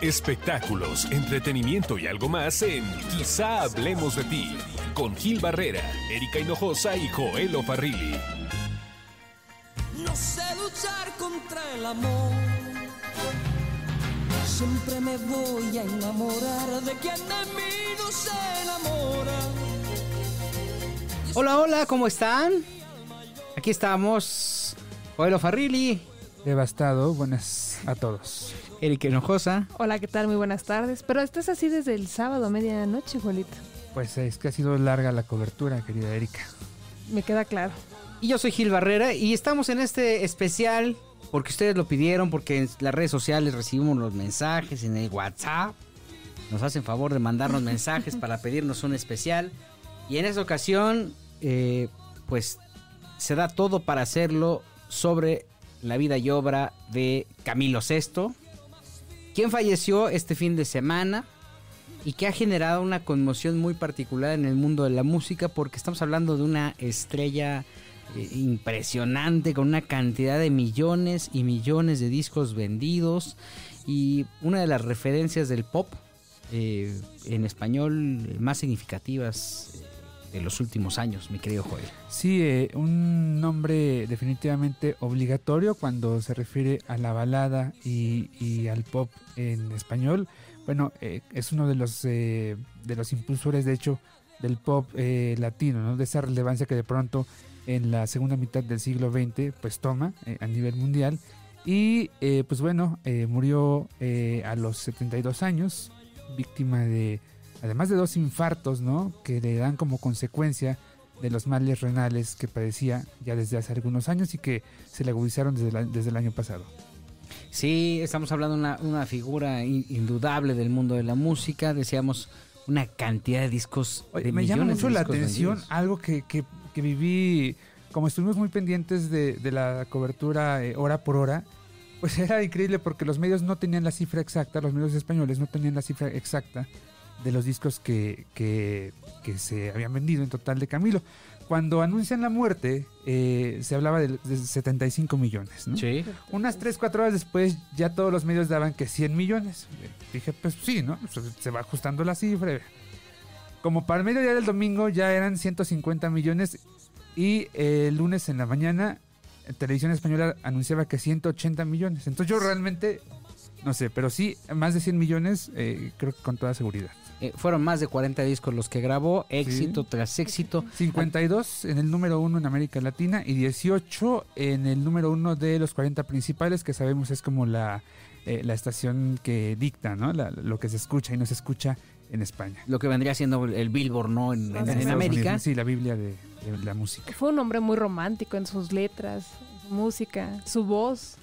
Espectáculos, entretenimiento y algo más en Quizá hablemos de ti con Gil Barrera, Erika Hinojosa y Joel Farrilli. No sé luchar contra el amor. Siempre me voy a enamorar de quien de mí no se enamora. Hola, hola, ¿cómo están? Aquí estamos, Joel Farrilli, Devastado, buenas a todos. Erika Hinojosa. Hola, ¿qué tal? Muy buenas tardes. Pero estás así desde el sábado a medianoche, Juelito. Pues es que ha sido larga la cobertura, querida Erika. Me queda claro. Y yo soy Gil Barrera y estamos en este especial porque ustedes lo pidieron, porque en las redes sociales recibimos los mensajes, en el WhatsApp. Nos hacen favor de mandarnos mensajes para pedirnos un especial. Y en esta ocasión, eh, pues se da todo para hacerlo sobre la vida y obra de Camilo VI, quien falleció este fin de semana y que ha generado una conmoción muy particular en el mundo de la música porque estamos hablando de una estrella eh, impresionante con una cantidad de millones y millones de discos vendidos. Y una de las referencias del pop eh, en español más significativas de los últimos años, mi querido Joel. Sí, eh, un nombre definitivamente obligatorio cuando se refiere a la balada y, y al pop en español. Bueno, eh, es uno de los eh, de los impulsores, de hecho, del pop eh, latino, ¿no? De esa relevancia que de pronto en la segunda mitad del siglo XX, pues toma eh, a nivel mundial. Y eh, pues bueno, murió a los 72 años, víctima de, además de dos infartos, ¿no? Que le dan como consecuencia de los males renales que padecía ya desde hace algunos años y que se le agudizaron desde, la- desde el año pasado. Sí, estamos hablando de una, una figura in- indudable del mundo de la música. Decíamos una cantidad de discos. Oye, me llama mucho la atención vendidos. algo que, que- que viví, como estuvimos muy pendientes de, de la cobertura eh, hora por hora, pues era increíble porque los medios no tenían la cifra exacta, los medios españoles no tenían la cifra exacta de los discos que, que- que se habían vendido en total de Camilo. Cuando anuncian la muerte, eh, se hablaba de, de 75 millones. ¿no? Sí. Unas 3, 4 horas después ya todos los medios daban que 100 millones. Dije, pues sí, ¿no? Se, va ajustando la cifra. Como para el mediodía del domingo ya eran 150 millones y eh, el lunes en la mañana Televisión Española anunciaba que 180 millones. Entonces yo realmente, no sé, pero sí, más de 100 millones, eh, creo que con toda seguridad. Eh, fueron más de 40 discos los que grabó, éxito tras éxito. 52 en el número uno en América Latina y 18 en el número uno de los 40 principales, que sabemos es como la, eh, la estación que dicta, ¿no? La- lo que se escucha y no se escucha en España. Lo que vendría siendo el Billboard, ¿no? En, en- América. Unidos, sí, la Biblia de, de la música. Fue un hombre muy romántico en sus letras, en su música, su voz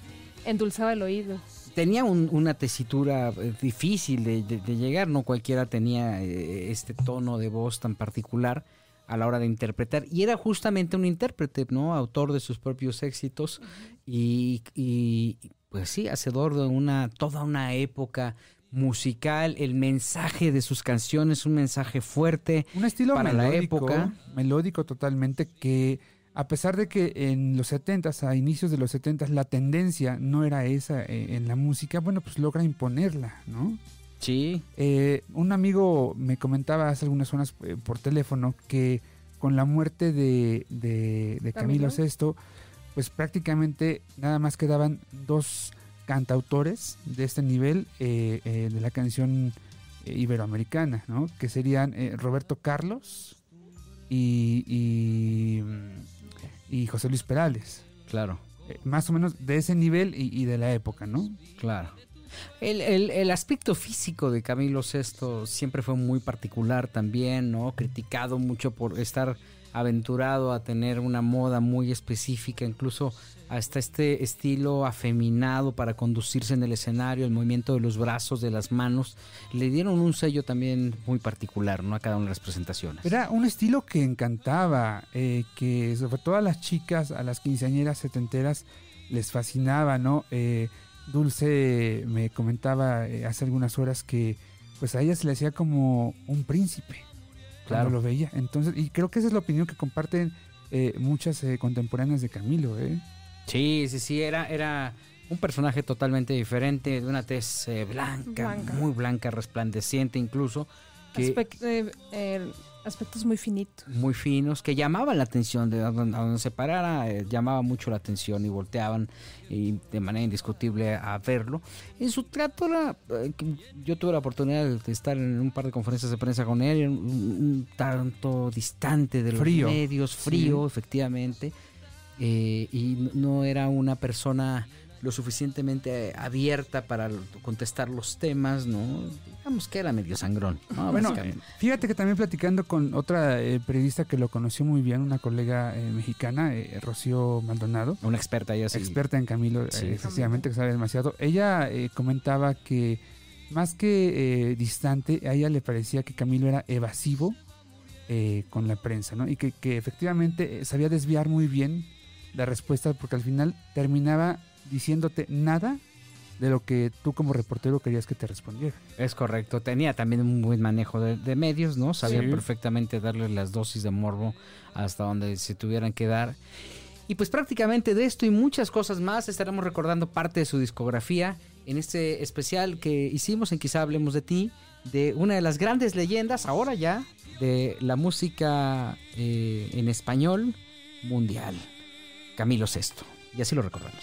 endulzaba el oído. Tenía un- una tesitura eh, difícil de, de- de llegar, no cualquiera tenía eh, este tono de voz tan particular a la hora de interpretar. Y era justamente un intérprete, ¿no? Autor de sus propios éxitos y, y, pues sí, hacedor de una, toda una época musical, el mensaje de sus canciones, un mensaje fuerte Un estilo para la melódico, época. melódico totalmente que a pesar de que en los 70s, a inicios de los 70s, la tendencia no era esa eh, en la música, bueno, pues logra imponerla, ¿no? Sí, Eh, un amigo me comentaba hace algunas horas eh, por teléfono que con la muerte de, de, de Camilo. VI, pues prácticamente nada más quedaban dos cantautores de este nivel eh, eh, de la canción eh, iberoamericana, ¿no? Que serían eh, Roberto Carlos y, y, mm, y José Luis Perales. claro. Eh, más o menos de ese nivel y, y de la época, ¿no? Claro. El, el- el aspecto físico de Camilo VI siempre fue muy particular también, ¿no? Criticado mucho por estar aventurado a tener una moda muy específica, incluso hasta este estilo afeminado para conducirse en el escenario, el movimiento de los brazos, de las manos, le dieron un sello también muy particular, ¿no? A cada una de las presentaciones. Era un estilo que encantaba, eh, que sobre todo a las chicas, a las quinceañeras setenteras, les fascinaba, ¿no? Eh, Dulce me comentaba eh, hace algunas horas que pues a ella se le hacía como un príncipe Claro. cuando lo veía. Entonces, y creo que esa es la opinión que comparten eh, muchas eh, contemporáneas de Camilo, ¿eh? Sí, sí, sí, era, era Un personaje totalmente diferente, de una tez eh, blanca, Blanca. muy blanca, resplandeciente incluso, que eh, eh, aspectos muy finitos. muy finos, que llamaban la atención, de a donde, a donde se parara, eh, llamaba mucho la atención y volteaban y de manera indiscutible a verlo. En su trato era, eh, yo tuve la oportunidad de estar en un par de conferencias de prensa con él, un, un tanto distante de los Frío. medios, frío, efectivamente, eh, y no era una persona lo suficientemente abierta para contestar los temas, ¿no? Digamos que era medio sangrón, ¿no? Bueno, fíjate que también platicando con otra eh, periodista que lo conoció muy bien, una colega eh, mexicana, eh, Rocío Maldonado, una experta ya sí. experta en Camilo, eh, Sí. efectivamente, que sabe demasiado. Ella eh, comentaba que más que eh, distante, a ella le parecía que Camilo era evasivo eh, con la prensa, ¿no? Y que, que efectivamente eh, sabía desviar muy bien la respuesta porque al final terminaba diciéndote nada de lo que tú como reportero querías que te respondiera. Es correcto, tenía también un buen manejo de, de medios, ¿no? Sabía Sí. perfectamente darle las dosis de morbo hasta donde se tuvieran que dar. Y pues prácticamente de esto y muchas cosas más estaremos recordando parte de su discografía en este especial que hicimos en Quizá Hablemos de Ti, de una de las grandes leyendas, ahora ya, de la música eh, en español mundial, Camilo Sesto. Y así lo recordamos.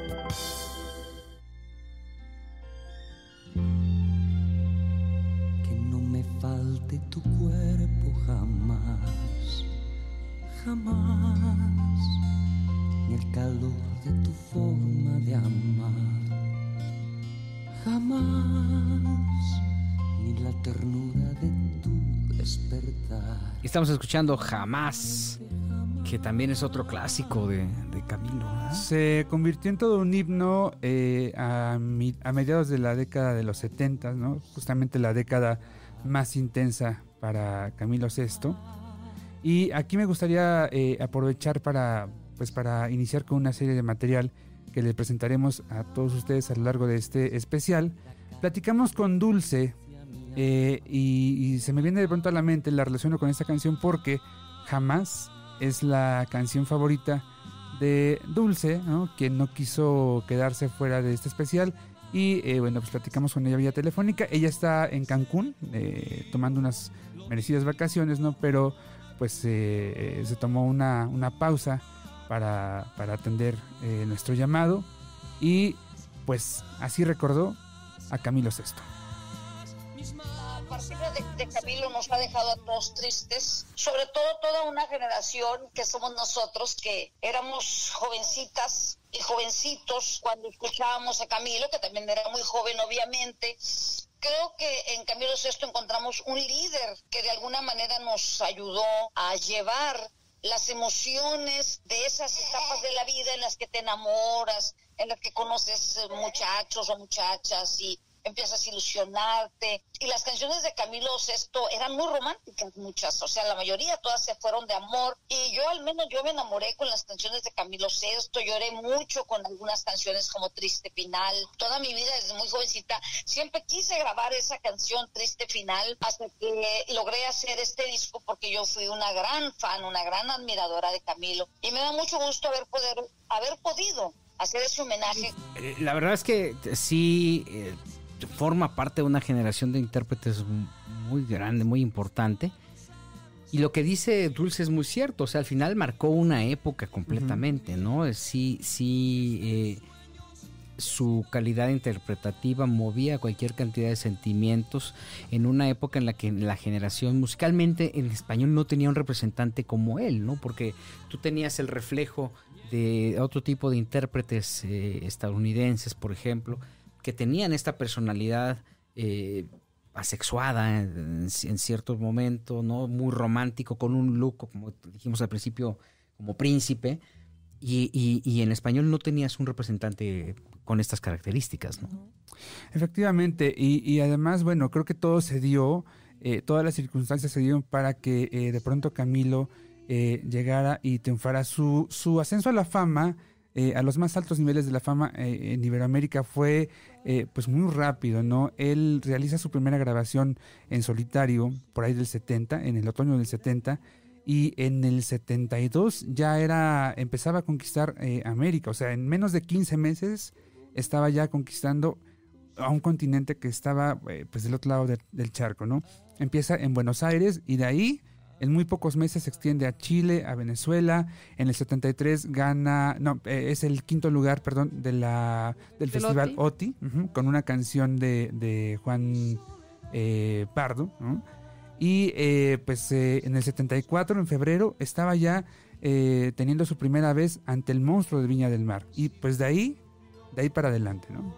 Estamos escuchando Jamás, que también es otro clásico de, de Camilo. ¿ah? Se convirtió en todo un himno eh, a, mi- a mediados de la década de los 70, ¿no? justamente la década más intensa para Camilo VI. Y aquí me gustaría eh, aprovechar para, pues, para iniciar con una serie de material que le presentaremos a todos ustedes a lo largo de este especial. Platicamos con Dulce eh, y, se me viene de pronto a la mente, la relaciono con esta canción porque jamás es la canción favorita de Dulce, ¿no? quien no quiso quedarse fuera de este especial. Y eh, bueno, pues platicamos con ella vía telefónica. Ella está en Cancún, eh, tomando unas merecidas vacaciones, ¿no? Pero pues eh, eh, se tomó una, una pausa para, para atender eh, nuestro llamado. Y pues así recordó a Camilo VI. Partida de, de Camilo nos ha dejado a todos tristes, sobre todo toda una generación que somos nosotros, que éramos jovencitas y jovencitos cuando escuchábamos a Camilo, que también era muy joven obviamente. Creo que en Camilo VI encontramos un líder que de alguna manera nos ayudó a llevar las emociones de esas etapas de la vida en las que te enamoras, en las que conoces muchachos o muchachas y empiezas a ilusionarte. Y las canciones de Camilo VI eran muy románticas, muchas, o sea, la mayoría todas se fueron de amor. Y yo al menos yo me enamoré con las canciones de Camilo VI, lloré mucho con algunas canciones como Triste Final. Toda mi vida desde muy jovencita siempre quise grabar esa canción Triste Final hasta que logré hacer este disco porque yo fui una gran fan, una gran admiradora de Camilo. Y me da mucho gusto haber, poder, haber podido hacer ese homenaje Eh, La verdad es que sí eh, forma parte de una generación de intérpretes muy grande, muy importante. Y lo que dice Dulce es muy cierto, o sea, al final marcó una época completamente, ¿no? Eh, Sí, sí, eh, su calidad interpretativa movía cualquier cantidad de sentimientos en una época en la que la generación musicalmente en español no tenía un representante como él, ¿no? Porque tú tenías el reflejo de otro tipo de intérpretes eh, estadounidenses, por ejemplo, que tenían esta personalidad eh, asexuada en, en ciertos momentos, ¿no? Muy romántico, con un look, como dijimos al principio, como príncipe. Y, y- en español no tenías un representante con estas características, ¿no? Efectivamente, y, y además, bueno, creo que todo se dio, eh, todas las circunstancias se dieron para que eh, de pronto Camilo eh, llegara y triunfara. Su, su ascenso a la fama, a los más altos niveles de la fama en Iberoamérica fue eh, pues muy rápido, ¿no? Él realiza su primera grabación en solitario por ahí del 70, en el otoño del 70, y en el 72 ya era, empezaba a conquistar eh, América, o sea, en menos de 15 meses estaba ya conquistando a un continente que estaba eh, pues del otro lado de- del charco, ¿no? Empieza en Buenos Aires y de ahí en muy pocos meses se extiende a Chile, a Venezuela. En el 73 gana, no, eh, es el quinto lugar, perdón, de la, del festival OTI, con una canción de, de Juan eh, Pardo. ¿no? Y eh, pues eh, en el 74, en febrero, estaba ya eh, teniendo su primera vez ante el monstruo de Viña del Mar. Y pues de ahí, de ahí para adelante, ¿no?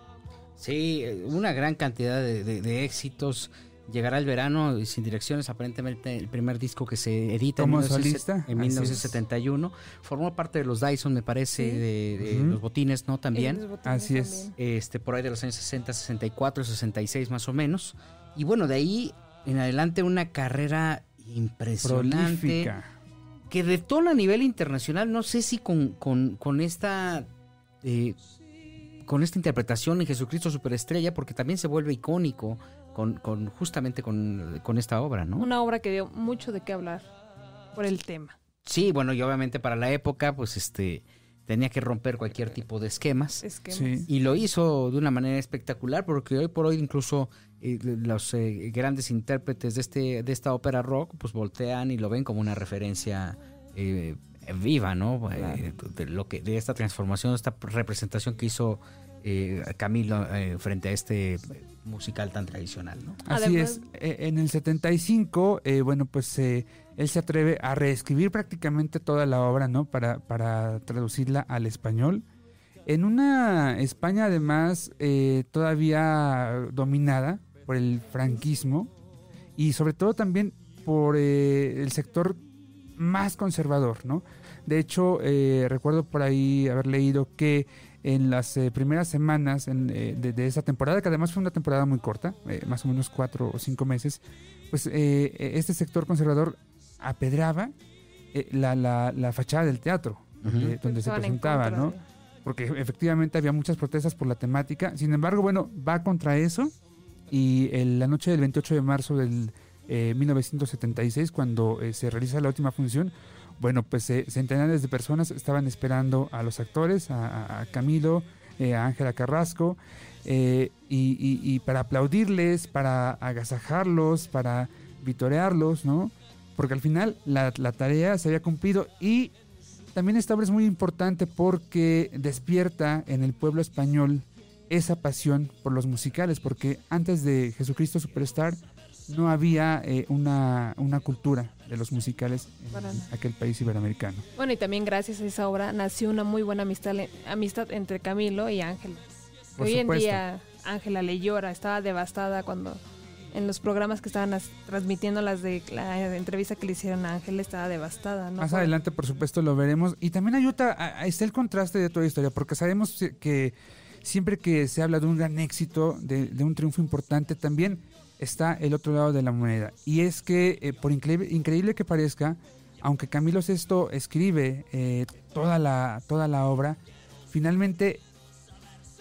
Sí, una gran cantidad de, de- de éxitos. Llegará el verano y sin direcciones, aparentemente el primer disco que se edita en, Como 1970 solista, en así es. 1971. Formó parte de los Dyson, me parece, Sí. de, los botines, ¿no? También. Botines Así es. también. este, por ahí de los años 60, 64, 66 más o menos. Y bueno, de ahí en adelante una carrera impresionante Prolífica. que detona a nivel internacional. No sé si con, con, con esta eh, con esta interpretación en Jesucristo Superestrella, porque también se vuelve icónico con, con justamente con, con esta obra, ¿no? Una obra que dio mucho de qué hablar por el tema. Sí, bueno, y obviamente para la época, pues este tenía que romper cualquier tipo de esquemas. Es que Sí. Y lo hizo de una manera espectacular porque hoy por hoy incluso eh, los eh, grandes intérpretes de este de esta ópera rock pues voltean y lo ven como una referencia eh, viva, ¿no? Eh, de lo que de esta transformación, esta representación que hizo eh, Camilo eh, frente a este musical tan tradicional, ¿no? Así Además- es. Eh, En el 75, eh, bueno, pues eh, él se atreve a reescribir prácticamente toda la obra, ¿no? Para, para traducirla al español. En una España, además, eh, todavía dominada por el franquismo y sobre todo también por eh, el sector más conservador, ¿no? De hecho, eh, recuerdo por ahí haber leído que en las eh, primeras semanas en, eh, de, de esa temporada, que además fue una temporada muy corta, eh, más o menos cuatro o cinco meses, pues eh, este sector conservador apedraba eh, la, la, la fachada del teatro, donde, donde se en presentaba, contra ¿no? de- porque efectivamente había muchas protestas por la temática. Sin embargo, bueno, va contra eso y el- la noche del 28 de marzo del eh, 1976, cuando eh, se realiza la última función, bueno, pues eh, centenares de personas estaban esperando a los actores, a, Camilo, eh, a Ángela Carrasco, eh, y, para aplaudirles, para agasajarlos, para vitorearlos, ¿no? Porque al final la, la tarea se había cumplido y también esta obra es muy importante porque despierta en el pueblo español esa pasión por los musicales, porque antes de Jesucristo Superstar no había eh, una, una cultura de los musicales en aquel país iberoamericano. Bueno, y también gracias a esa obra nació una muy buena amistad, amistad entre Camilo y Ángela. Por Hoy en día Ángela le llora, estaba devastada cuando en los programas que estaban as- transmitiendo las de la entrevista que le hicieron a Ángela estaba devastada, ¿no? Más Por- adelante, por supuesto, lo veremos. Y también ayuda, a- está el contraste de toda la historia, porque sabemos que siempre que se habla de un gran éxito, de, de un triunfo importante, también está el otro lado de la moneda. Y es que, eh, por increíble, increíble que parezca, aunque Camilo Sesto escribe eh, toda, la, toda la obra, finalmente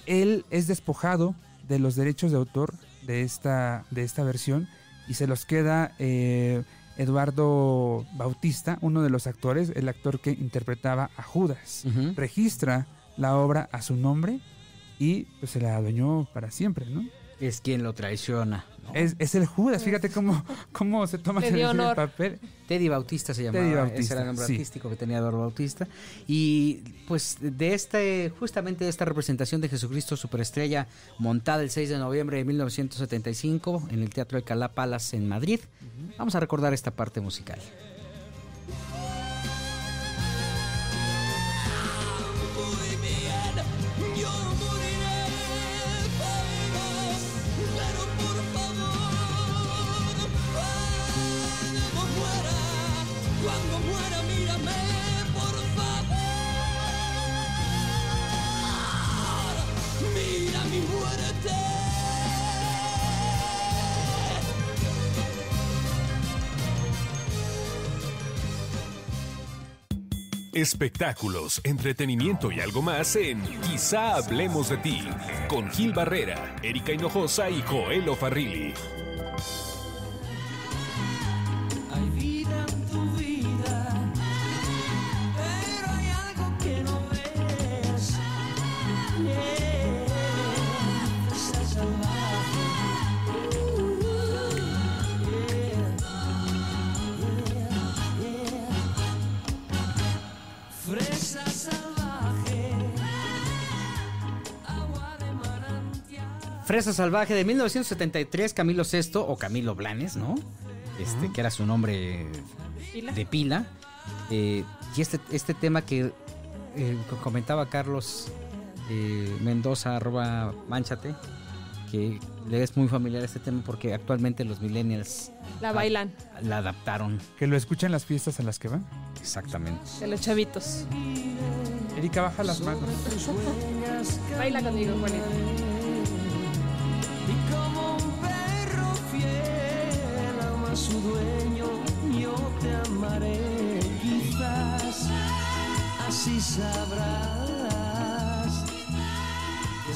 él es despojado de los derechos de autor de esta, de esta versión y se los queda eh, Eduardo Bautista, uno de los actores, el actor que interpretaba a Judas. Registra la obra a su nombre y pues, se la adueñó para siempre, ¿no? Es quien lo traiciona. ¿No? Es, es el Judas, fíjate cómo, cómo se toma el papel. Teddy Bautista se llamaba, Teddy ese Bautista, era el nombre sí. artístico que tenía Eduardo Bautista. Y pues de este, justamente de esta representación de Jesucristo Superestrella montada el 6 de noviembre de 1975 en el Teatro Alcalá Palace en Madrid, vamos a recordar esta parte musical. Cuando muera, mírame, por favor, mira mi muerte. Espectáculos, entretenimiento y algo más en Quizá hablemos de ti con Gil Barrera, Erika Hinojosa y Joel Farrilli. Fresa Salvaje de 1973, Camilo VI o Camilo Blanes, ¿no? Este, que era su nombre ¿Pila? de pila. Eh, y este, este tema que eh, co- comentaba Carlos eh, Mendoza, arroba manchate, que le es muy familiar este tema porque actualmente los millennials La bailan la adaptaron Que lo escuchan en las fiestas a las que van. exactamente. de los chavitos. Erika, baja las manos. Baila conmigo, Juanito. Y como un perro fiel ama a su dueño, yo te amaré. Quizás así sabrás que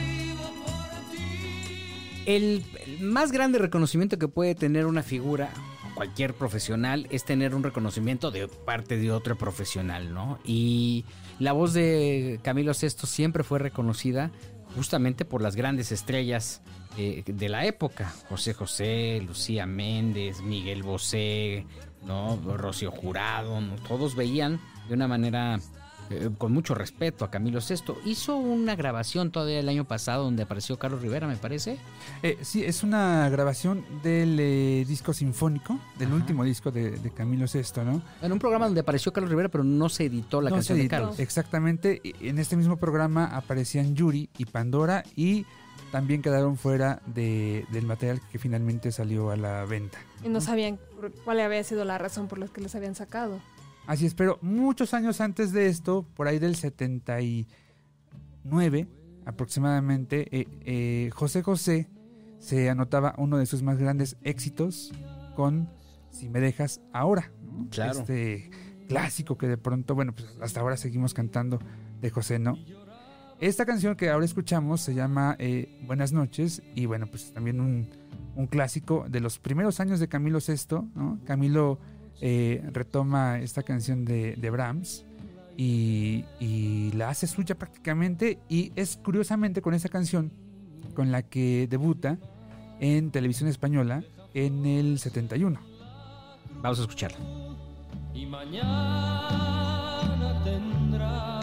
vivo por ti. El, más grande reconocimiento que puede tener una figura, cualquier profesional, es tener un reconocimiento de parte de otro profesional, ¿no? Y la voz de Camilo VI siempre fue reconocida justamente por las grandes estrellas eh, de la época. José José, Lucía Méndez, Miguel Bosé, ¿no? Rocío Jurado, ¿no? Todos veían de una manera eh, con mucho respeto a Camilo VI. Hizo una grabación todavía el año pasado donde apareció Carlos Rivera, me parece. Eh, sí, es una grabación del eh, disco sinfónico, del Ajá. último disco de, de Camilo VI, ¿no? En un programa donde apareció Carlos Rivera, pero no se editó la No canción se de editó. Carlos. Exactamente. En este mismo programa aparecían Yuri y Pandora y también quedaron fuera de- del material que finalmente salió a la venta. Y no sabían cuál había sido la razón por la que les habían sacado. Así es, pero muchos años antes de esto, por ahí del 79 aproximadamente, eh, eh, José José se anotaba uno de sus más grandes éxitos con Si me dejas ahora. ¿no? Claro. Este clásico que de pronto, bueno, pues hasta ahora seguimos cantando de José, ¿no? Esta canción que ahora escuchamos se llama eh, Buenas noches y bueno, pues también un, un clásico de los primeros años de Camilo VI, ¿no? Camilo eh, retoma esta canción de, de Brahms y, y la hace suya prácticamente y es curiosamente con esa canción con la que debuta en televisión española en el 71. Vamos a escucharla. Y mañana tendrá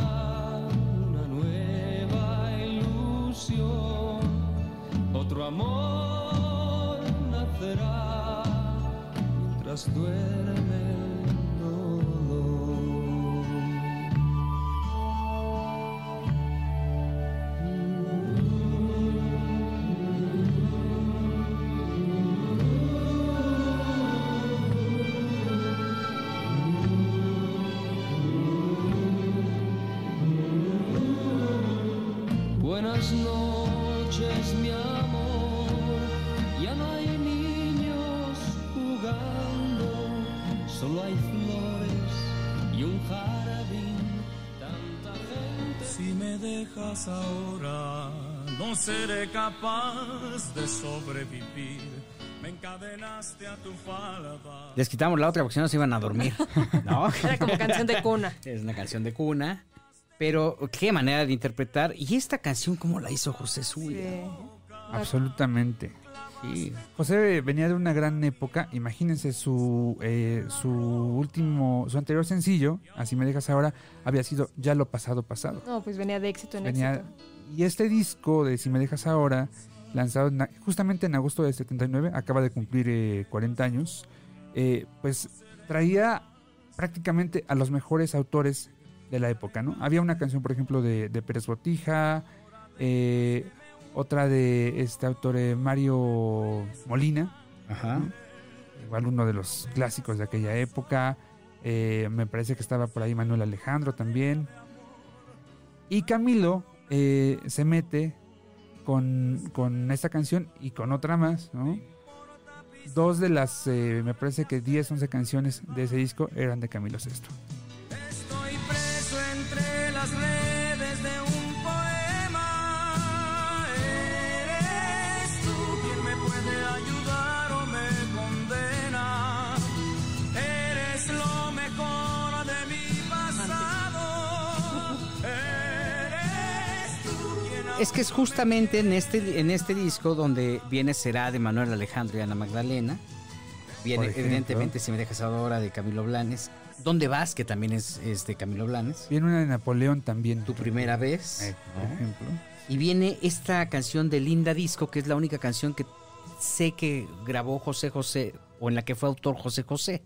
una nueva ilusión, otro amor nacerá mientras duerme seré capaz de sobrevivir. Me encadenaste a tu falda. Les quitamos la otra porque si no se iban a dormir. ¿No? Era como canción de cuna. Es una canción de cuna. Pero qué manera de interpretar. Y esta canción, ¿cómo la hizo José suya? Sí. Absolutamente. Sí. José venía de una gran época. Imagínense su, eh, su último, su anterior sencillo, Así me dejas ahora, había sido Ya lo pasado pasado. No, pues venía de éxito en Venía, éxito. Y este disco de Si me dejas ahora, lanzado en justamente en agosto del 79, acaba de cumplir eh, 40 años, eh, pues traía prácticamente a los mejores autores de la época, ¿no? Había una canción, por ejemplo, de, de Pérez Botija, eh, otra de este autor eh, Mario Molina, Ajá. igual uno de los clásicos de aquella época. Me parece que estaba por ahí Manuel Alejandro también. Y Camilo eh, se mete con, con, esta canción y con otra más, ¿no? Dos de las, eh, me parece que 10, 11 canciones de ese disco eran de Camilo VI. Estoy preso entre las redes. Es que es justamente en este, en este disco donde viene Será de Manuel Alejandro y Ana Magdalena. Viene, evidentemente, Si me dejas ahora de Camilo Blanes. ¿Dónde vas? Que también es, es de Camilo Blanes. Viene una de Napoleón también. Tu primera vez. Eh, por ¿no? ejemplo. Y viene esta canción de Linda Disco, que es la única canción que sé que grabó José José, o en la que fue autor José José.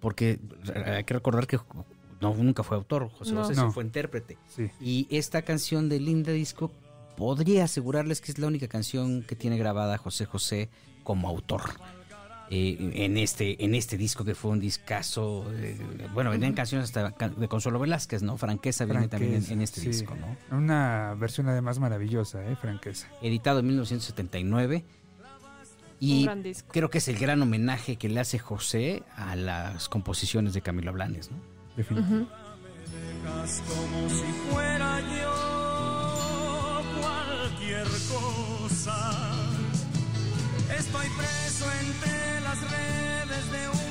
Porque hay que recordar que no, nunca fue autor, José No. José sí No. fue intérprete. Sí. Y esta canción de Linda Disco, podría asegurarles que es la única canción que tiene grabada José José como autor. Eh, en este en este disco que fue un discazo eh, bueno venían canciones hasta de Consuelo Velázquez no Franqueza viene también en, este sí. disco no Una versión además maravillosa, ¿eh? Franqueza. editado en 1979 Un y gran disco. creo que es el gran homenaje que le hace José a las composiciones de Camilo Blanes ¿no? Definitivamente. dejas como si fuera yo Estoy preso entre las redes de un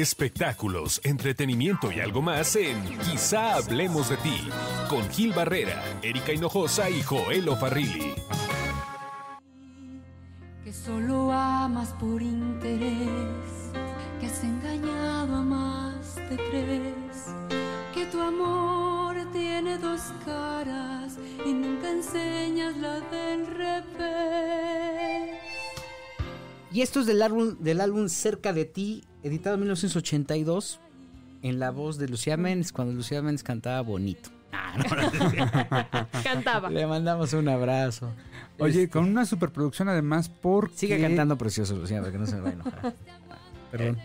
Espectáculos, entretenimiento y algo más en Quizá hablemos de ti con Gil Barrera, Erika Hinojosa y Joel Farrilli. que solo amas por interés, que has engañado a más de tres, que tu amor tiene dos caras y nunca enseñas la del revés. Y esto es del álbum, del álbum Cerca de ti, editado en 1982, en la voz de Lucía Méndez, cuando Lucía Méndez cantaba bonito. Ah, no, Cantaba. Le mandamos un abrazo. Oye, con una superproducción además porque... Sigue cantando precioso, Lucía, para que no se me vaya a enojar. Perdón.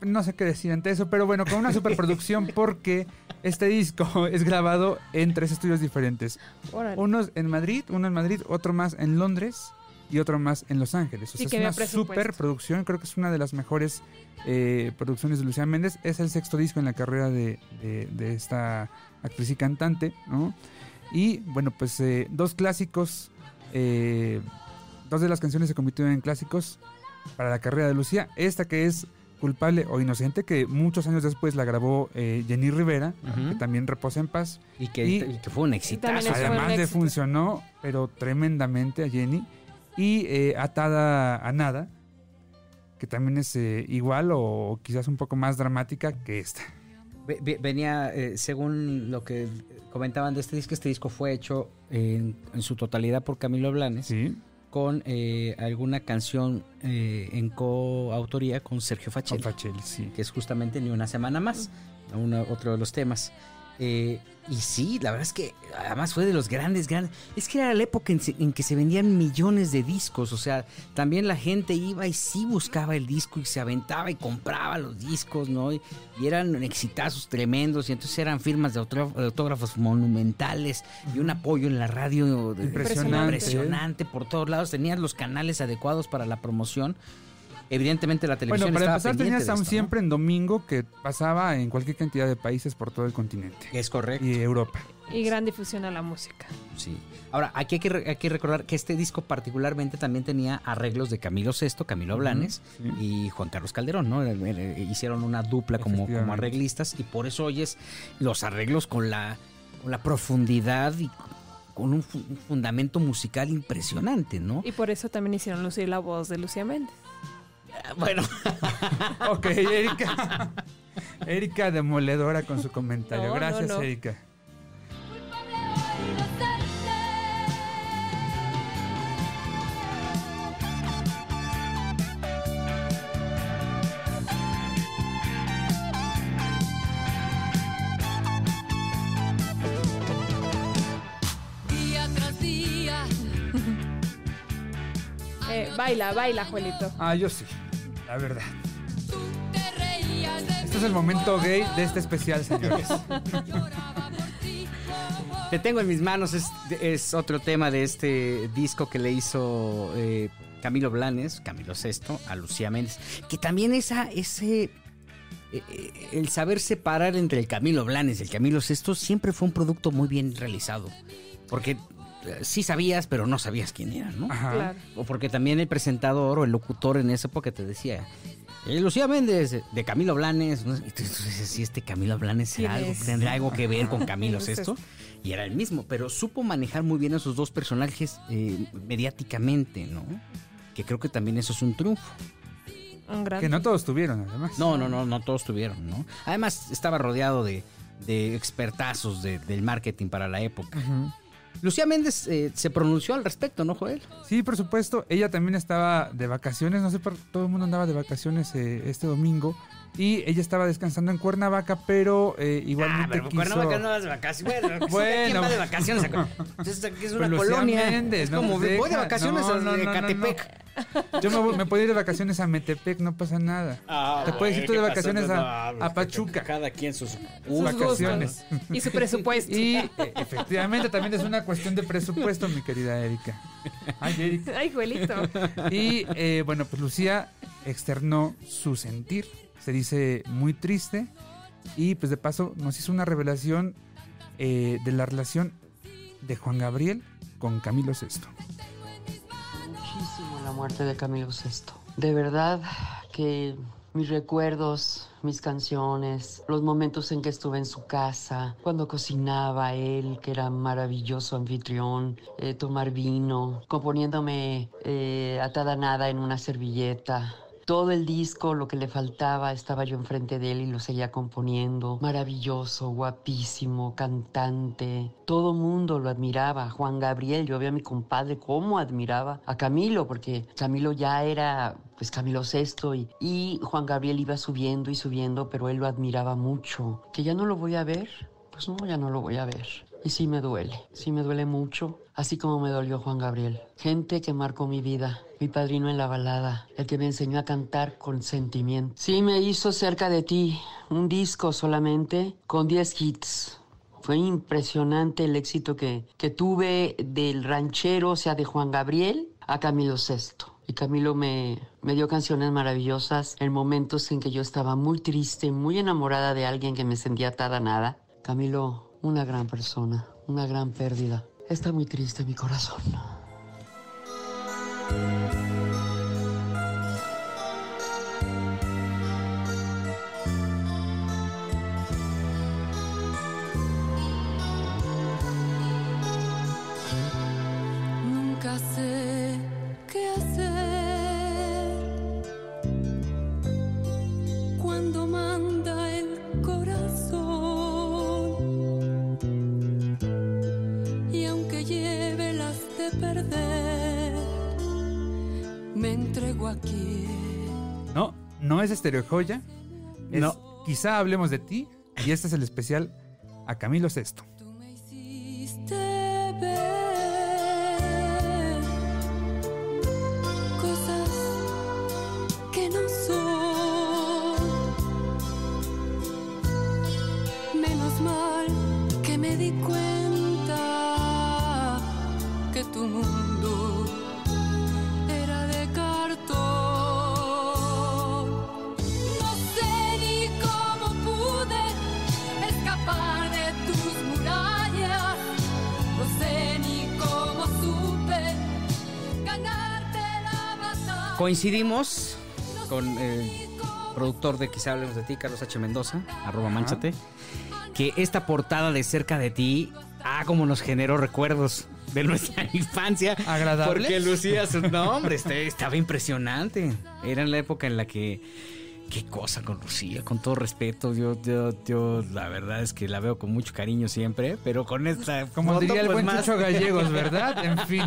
No sé qué decir ante eso, pero bueno, con una superproducción porque este disco es grabado en tres estudios diferentes. Órale. Uno en Madrid, uno en Madrid, otro más en Londres y otro más en Los Ángeles. O Sí, sea, que es una presupuesto. superproducción, creo que es una de las mejores eh, producciones de Lucía Méndez. Es el sexto disco en la carrera de, de- de esta actriz y cantante, ¿no? Y bueno, pues eh, dos clásicos, eh, dos de las canciones se convirtieron en clásicos para la carrera de Lucía. Esta que es Culpable o Inocente, que muchos años después la grabó eh, Jenny Rivera, que también reposa en paz. Y que, Y- y que fue un un Además le éxito. funcionó, pero tremendamente a Jenny. Y eh, Atada a Nada, que también es eh, igual o quizás un poco más dramática que esta. Ve- ve- Venía, eh, según lo que comentaban de este disco, este disco fue hecho en, en su totalidad por Camilo Blanes, Sí, con eh, alguna canción eh, en coautoría con Sergio Fachel, sí. que es justamente Ni una semana más, una- otro de los temas. Eh, y sí, la verdad es que además fue de los grandes, grandes. Es que era la época en, se- en que se vendían millones de discos. O sea, también la gente iba y sí buscaba el disco y se aventaba y compraba los discos, ¿no? Y, y eran exitazos tremendos. Y entonces eran firmas de autógrafos, monumentales y un apoyo en la radio de- Impresionante. impresionante por todos lados. Tenían los canales adecuados para la promoción. Evidentemente la televisión Bueno, para estaba empezar pendiente tenías de aún esto, ¿no? siempre en domingo que pasaba en cualquier cantidad de países por todo el continente. Es correcto. Y Europa. Y gran difusión a la música. Sí. Ahora, aquí hay que, hay que recordar que este disco particularmente también tenía arreglos de Camilo VI, Camilo Blanes sí. y Juan Carlos Calderón, ¿no? Eh, eh, Hicieron una dupla como, como arreglistas y por eso oyes los arreglos con la, con la profundidad y con un, fu- un fundamento musical impresionante, ¿no? Y por eso también hicieron lucir la voz de Lucía Méndez. Bueno, Ok, Erika. Erika demoledora con su comentario. No, no, Gracias, no. Erika. Baila, baila, Juelito. Ah, yo sí. La verdad. Tú te reías de Esta es el momento gay de este especial, señores. Te tengo en mis manos, es, es otro tema de este disco que le hizo eh, Camilo Blanes, Camilo VI, a Lucía Méndez, que también esa, ese, eh, eh, el saber separar entre el Camilo Blanes y el Camilo VI siempre fue un producto muy bien realizado, porque sí sabías, pero no sabías quién era, ¿no? Ajá. Claro. O porque también el presentador o el locutor en esa época te decía, eh, Lucía Méndez, de Camilo Blanes. ¿no? Y tú dices, si este Camilo Blanes será ¿Quién algo, es? tendrá algo que ver con Camilo ¿Quién es Sesto. Y era el mismo, pero supo manejar muy bien a sus dos personajes eh, mediáticamente, ¿no? Que creo que también eso es un triunfo. Un gran... Que no todos tuvieron, además. No, no, no, no todos tuvieron, ¿no? Además, estaba rodeado de, de expertazos de- del marketing para la época. Ujú. Lucía Méndez eh, se pronunció al respecto, ¿no, Joel? Sí, por supuesto. Ella también estaba de vacaciones. No sé, por todo el mundo andaba de vacaciones eh, este domingo. Y ella estaba descansando en Cuernavaca, pero eh, igualmente Ah, pero quiso... Cuernavaca no vas de vacaciones. Bueno, Bueno. ¿quién va de vacaciones? Entonces aquí es una Pues colonia. Méndez, es no, como, pues voy de vacaciones No, a no, no, no, Catepec. Yo me, voy- me puedo ir de vacaciones a Metepec, no pasa nada. Ah, Te puedes ir tú de vacaciones a, a Pachuca. Cada quien sus Sus vacaciones. gustos. Y su presupuesto. Y eh, efectivamente también es una cuestión de presupuesto, mi querida Erika. Ay, Erika. Ay, Juelito. Y eh, bueno, pues Lucía externó su sentir. Se dice muy triste. Y pues de paso nos hizo una revelación eh, de la relación de Juan Gabriel con Camilo VI. muchísimo la muerte de Camilo VI. De verdad que mis recuerdos, mis canciones, los momentos en que estuve en su casa, cuando cocinaba él, que era maravilloso anfitrión, eh, tomar vino, componiéndome eh, atada nada en una servilleta. Todo el disco, lo que le faltaba, estaba yo enfrente de él y lo seguía componiendo. Maravilloso, guapísimo, cantante. Todo mundo lo admiraba. Juan Gabriel, yo veía a mi compadre cómo admiraba a Camilo, porque Camilo ya era pues Camilo VI y, y Juan Gabriel iba subiendo y subiendo, pero él lo admiraba mucho. Que ya no lo voy a ver, pues no, ya no lo voy a ver. Y sí me duele, sí me duele mucho, así como me dolió Juan Gabriel. Gente que marcó mi vida, mi padrino en la balada, el que me enseñó a cantar con sentimiento. Sí me hizo cerca de ti un disco solamente con 10 hits. Fue impresionante el éxito que, que tuve del ranchero, o sea, de Juan Gabriel a Camilo VI. Y Camilo me, me dio canciones maravillosas en momentos en que yo estaba muy triste, muy enamorada de alguien que me sentía atada nada. Camilo, una gran persona, una gran pérdida. Está muy triste mi corazón. No, es Estereo Joya. Es No. Quizá hablemos de ti. Y este es el especial a Camilo VI. Coincidimos con el productor de Quizá Hablemos de Ti, Carlos H. Mendoza, arroba manchate, que esta portada de Cerca de Ti, ah, como nos generó recuerdos de nuestra infancia. ¿Agradables? Porque Lucía, su nombre este, estaba impresionante. Era en la época en la que... Qué cosa con Lucía, con todo respeto. Yo, yo, yo, la verdad es que la veo con mucho cariño siempre, pero con esta. Como foto, diría el pues, buen más- Chucho Gallegos, ¿verdad? En fin.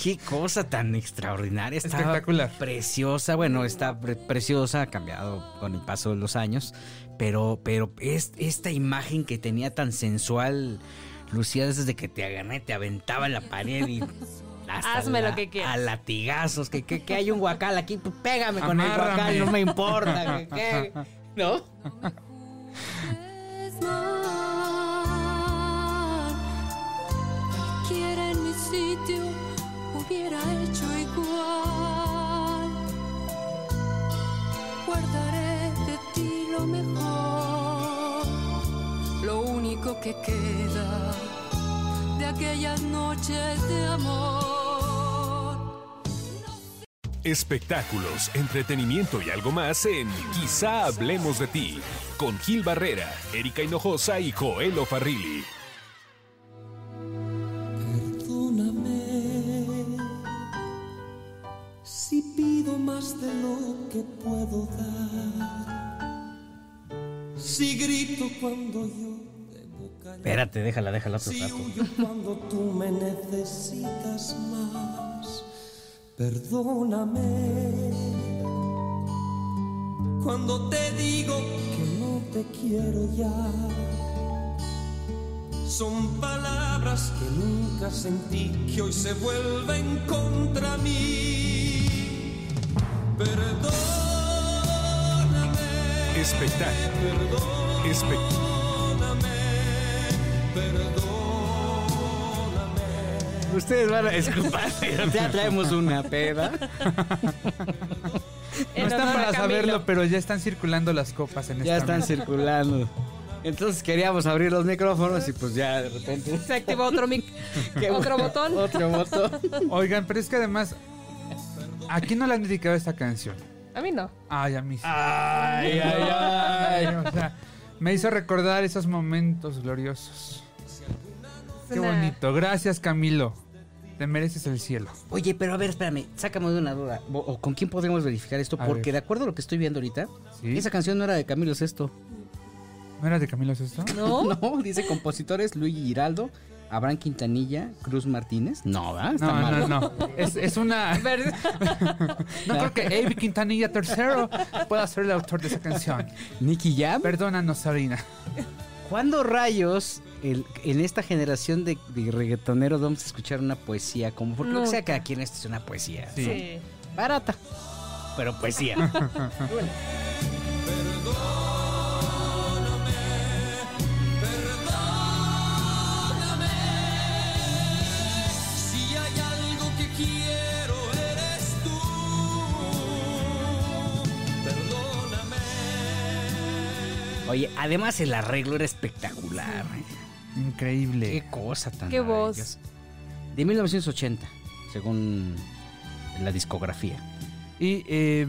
Qué cosa tan extraordinaria. Estaba Espectacular. Preciosa. Bueno, está pre- preciosa, ha cambiado con el paso de los años. Pero, pero es, esta imagen que tenía tan sensual, Lucía, desde que te agarré, te aventaba en la pared y Hazme la- lo que quieras. A latigazos, que, que, que hay un guacal aquí, pues pégame con el guacal, no me importa. que- que- ¿No? lo mejor, lo único que queda de aquellas noches de amor. Espectáculos, entretenimiento y algo más en Quizá hablemos de ti con Gil Barrera, Erika Hinojosa y Joel Farrilli. Perdóname si pido más de lo que puedo dar. Si grito cuando yo debo callar. Espérate, déjala, déjala otro Si rato. huyo cuando tú me necesitas más. Perdóname cuando te digo que no te quiero ya. Son palabras que nunca sentí que hoy se vuelven contra mí. Perdóname. Espectáculo. Espectáculo. Ustedes van a disculpar, ya traemos una peda. No están para saberlo, pero ya están circulando las copas en Ya esta están mesa. circulando. Entonces queríamos abrir los micrófonos y pues ya de repente. Se activó otro mic. ¿Qué Otro botón. Otro botón. Oigan, pero es que además, ¿a quién no le han dedicado esta canción? A mí no. Ay, a mí sí. Ay, ay, Ay, o sea, me hizo recordar esos momentos gloriosos. Qué bonito. Gracias, Camilo. Te mereces el cielo. Oye, pero a ver, espérame, sácame de una duda. O, o ¿Con quién podemos verificar esto? A Porque ver. de acuerdo a lo que estoy viendo ahorita, ¿Sí? esa canción no era de Camilo Sesto. ¿No era de Camilo esto? ¿No? No, dice compositores Luigi Giraldo, Abraham Quintanilla, Cruz Martínez. No, ¿verdad? Está No, mal. no, no. Es, es una. No creo que Avi Quintanilla III pueda ser el autor de esa canción. Nicky Jam. Perdónanos, Sabrina. ¿Cuándo rayos el- en esta generación de, de reggaetoneros vamos a escuchar una poesía? Como porque lo que sea cada quien esto es una poesía. Sí. Sí. Barata, pero poesía. Oye, además el arreglo era espectacular. Increíble. Qué cosa tan Qué voz. maravillosa. De 1980, según la discografía. Y eh,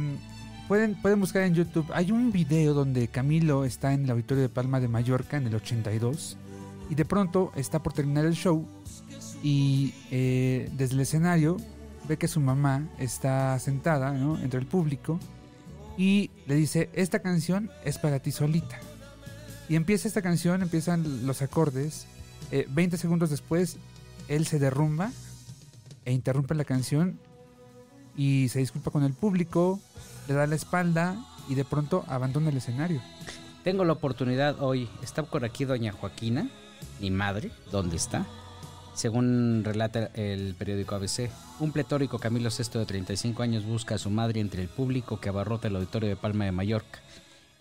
pueden, pueden buscar en YouTube. Hay un video donde Camilo está en el auditorio de Palma de Mallorca en el 82. Y de pronto está por terminar el show. Y eh, desde el escenario ve que su mamá está sentada ¿no? entre el público. Y le dice: Esta canción es para ti solita. Y empieza esta canción, empiezan los acordes. eh, 20 segundos después, él se derrumba e interrumpe la canción y se disculpa con el público, le da la espalda y de pronto abandona el escenario. Tengo la oportunidad hoy, está por aquí doña Joaquina, mi madre, ¿dónde está? Según relata el periódico ABC, un pletórico Camilo VI de 35 años busca a su madre entre el público que abarrota el auditorio de Palma de Mallorca.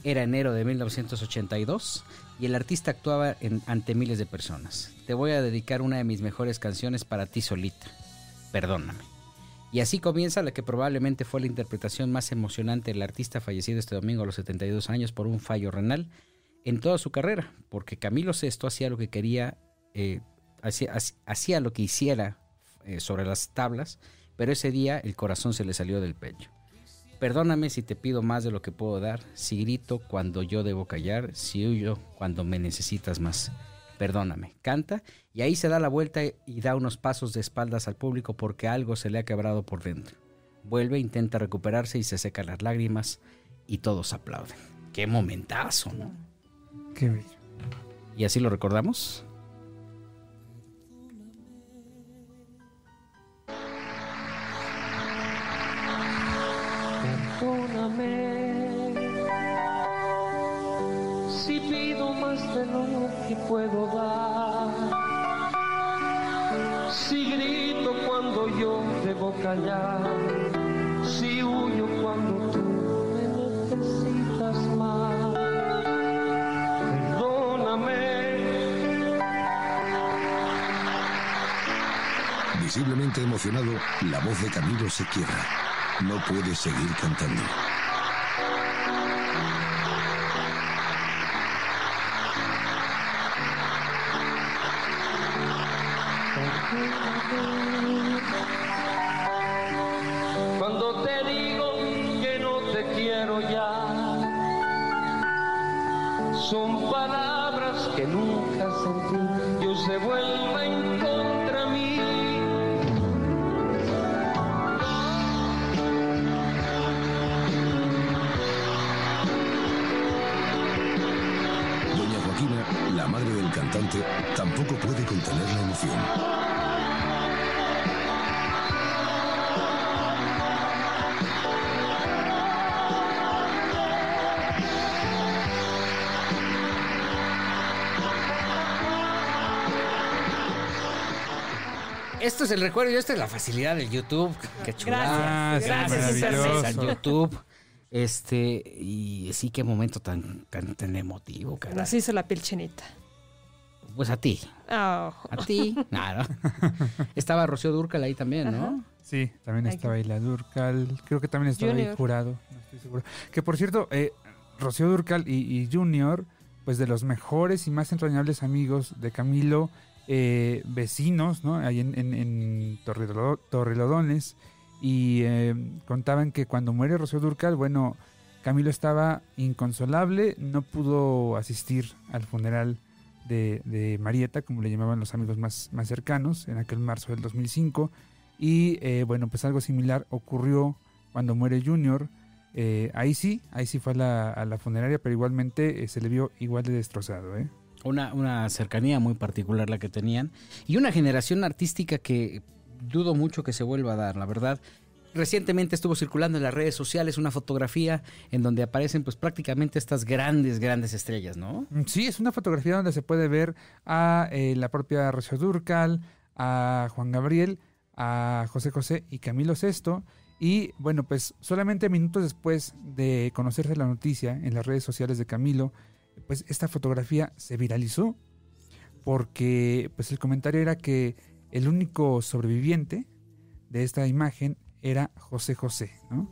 Era enero de 1982 y el artista actuaba ante miles de personas. Te voy a dedicar una de mis mejores canciones para ti solita. Perdóname. Y así comienza la que probablemente fue la interpretación más emocionante del artista fallecido este domingo a los 72 años por un fallo renal en toda su carrera, porque Camilo VI hacía lo que quería, eh, hacía, hac- hacía lo que hiciera eh, sobre las tablas, pero ese día el corazón se le salió del pecho. Perdóname si te pido más de lo que puedo dar, si grito cuando yo debo callar, si huyo cuando me necesitas más. Perdóname, canta y ahí se da la vuelta y da unos pasos de espaldas al público porque algo se le ha quebrado por dentro. Vuelve, intenta recuperarse y se seca las lágrimas y todos aplauden. Qué momentazo, ¿no? Qué bello. Y así lo recordamos. Puedo dar. Si grito cuando yo debo callar? Si huyo cuando tú me necesitas más. Perdóname. Visiblemente emocionado, la voz de Camilo se quiebra. No puede seguir cantando. Cantante, tampoco puede contener la emoción. Esto es el recuerdo y esta es la facilidad del YouTube. Qué chulada. Gracias, gracias, Gracias al. YouTube. Este, y sí, qué momento tan, tan, tan emotivo, caray. Nos hizo la piel chinita. Pues a ti. Oh. A ti. No. Estaba Rocío Durcal ahí también, ¿no? Sí, también estaba ahí la Durcal. Creo que también estaba ahí Junior. jurado. No estoy seguro. Que por cierto, eh, Rocío Durcal y, y Junior, pues de los mejores y más entrañables amigos de Camilo, eh, vecinos, ¿no? Ahí en, en, en Torrelo- Torrelodones. Y eh, contaban que cuando muere Rocío Durcal, bueno, Camilo estaba inconsolable, no pudo asistir al funeral de, de Marieta, como le llamaban los amigos más, más cercanos, en aquel marzo del 2005. Y eh, bueno, pues algo similar ocurrió cuando muere Junior. Eh, ahí sí, ahí sí fue a la, la funeraria, pero igualmente eh, se le vio igual de destrozado. ¿eh? Una, una cercanía muy particular la que tenían. Y una generación artística que dudo mucho que se vuelva a dar, la verdad. Recientemente estuvo circulando en las redes sociales una fotografía en donde aparecen pues prácticamente estas grandes, grandes estrellas, ¿no? Mm, Sí, es una fotografía donde se puede ver a eh, la propia Rocío Durcal, a Juan Gabriel, a José José y Camilo Sesto. Y bueno, pues solamente minutos después de conocerse la noticia en las redes sociales de Camilo, pues esta fotografía se viralizó porque pues el comentario era que el único sobreviviente de esta imagen era José José, ¿no?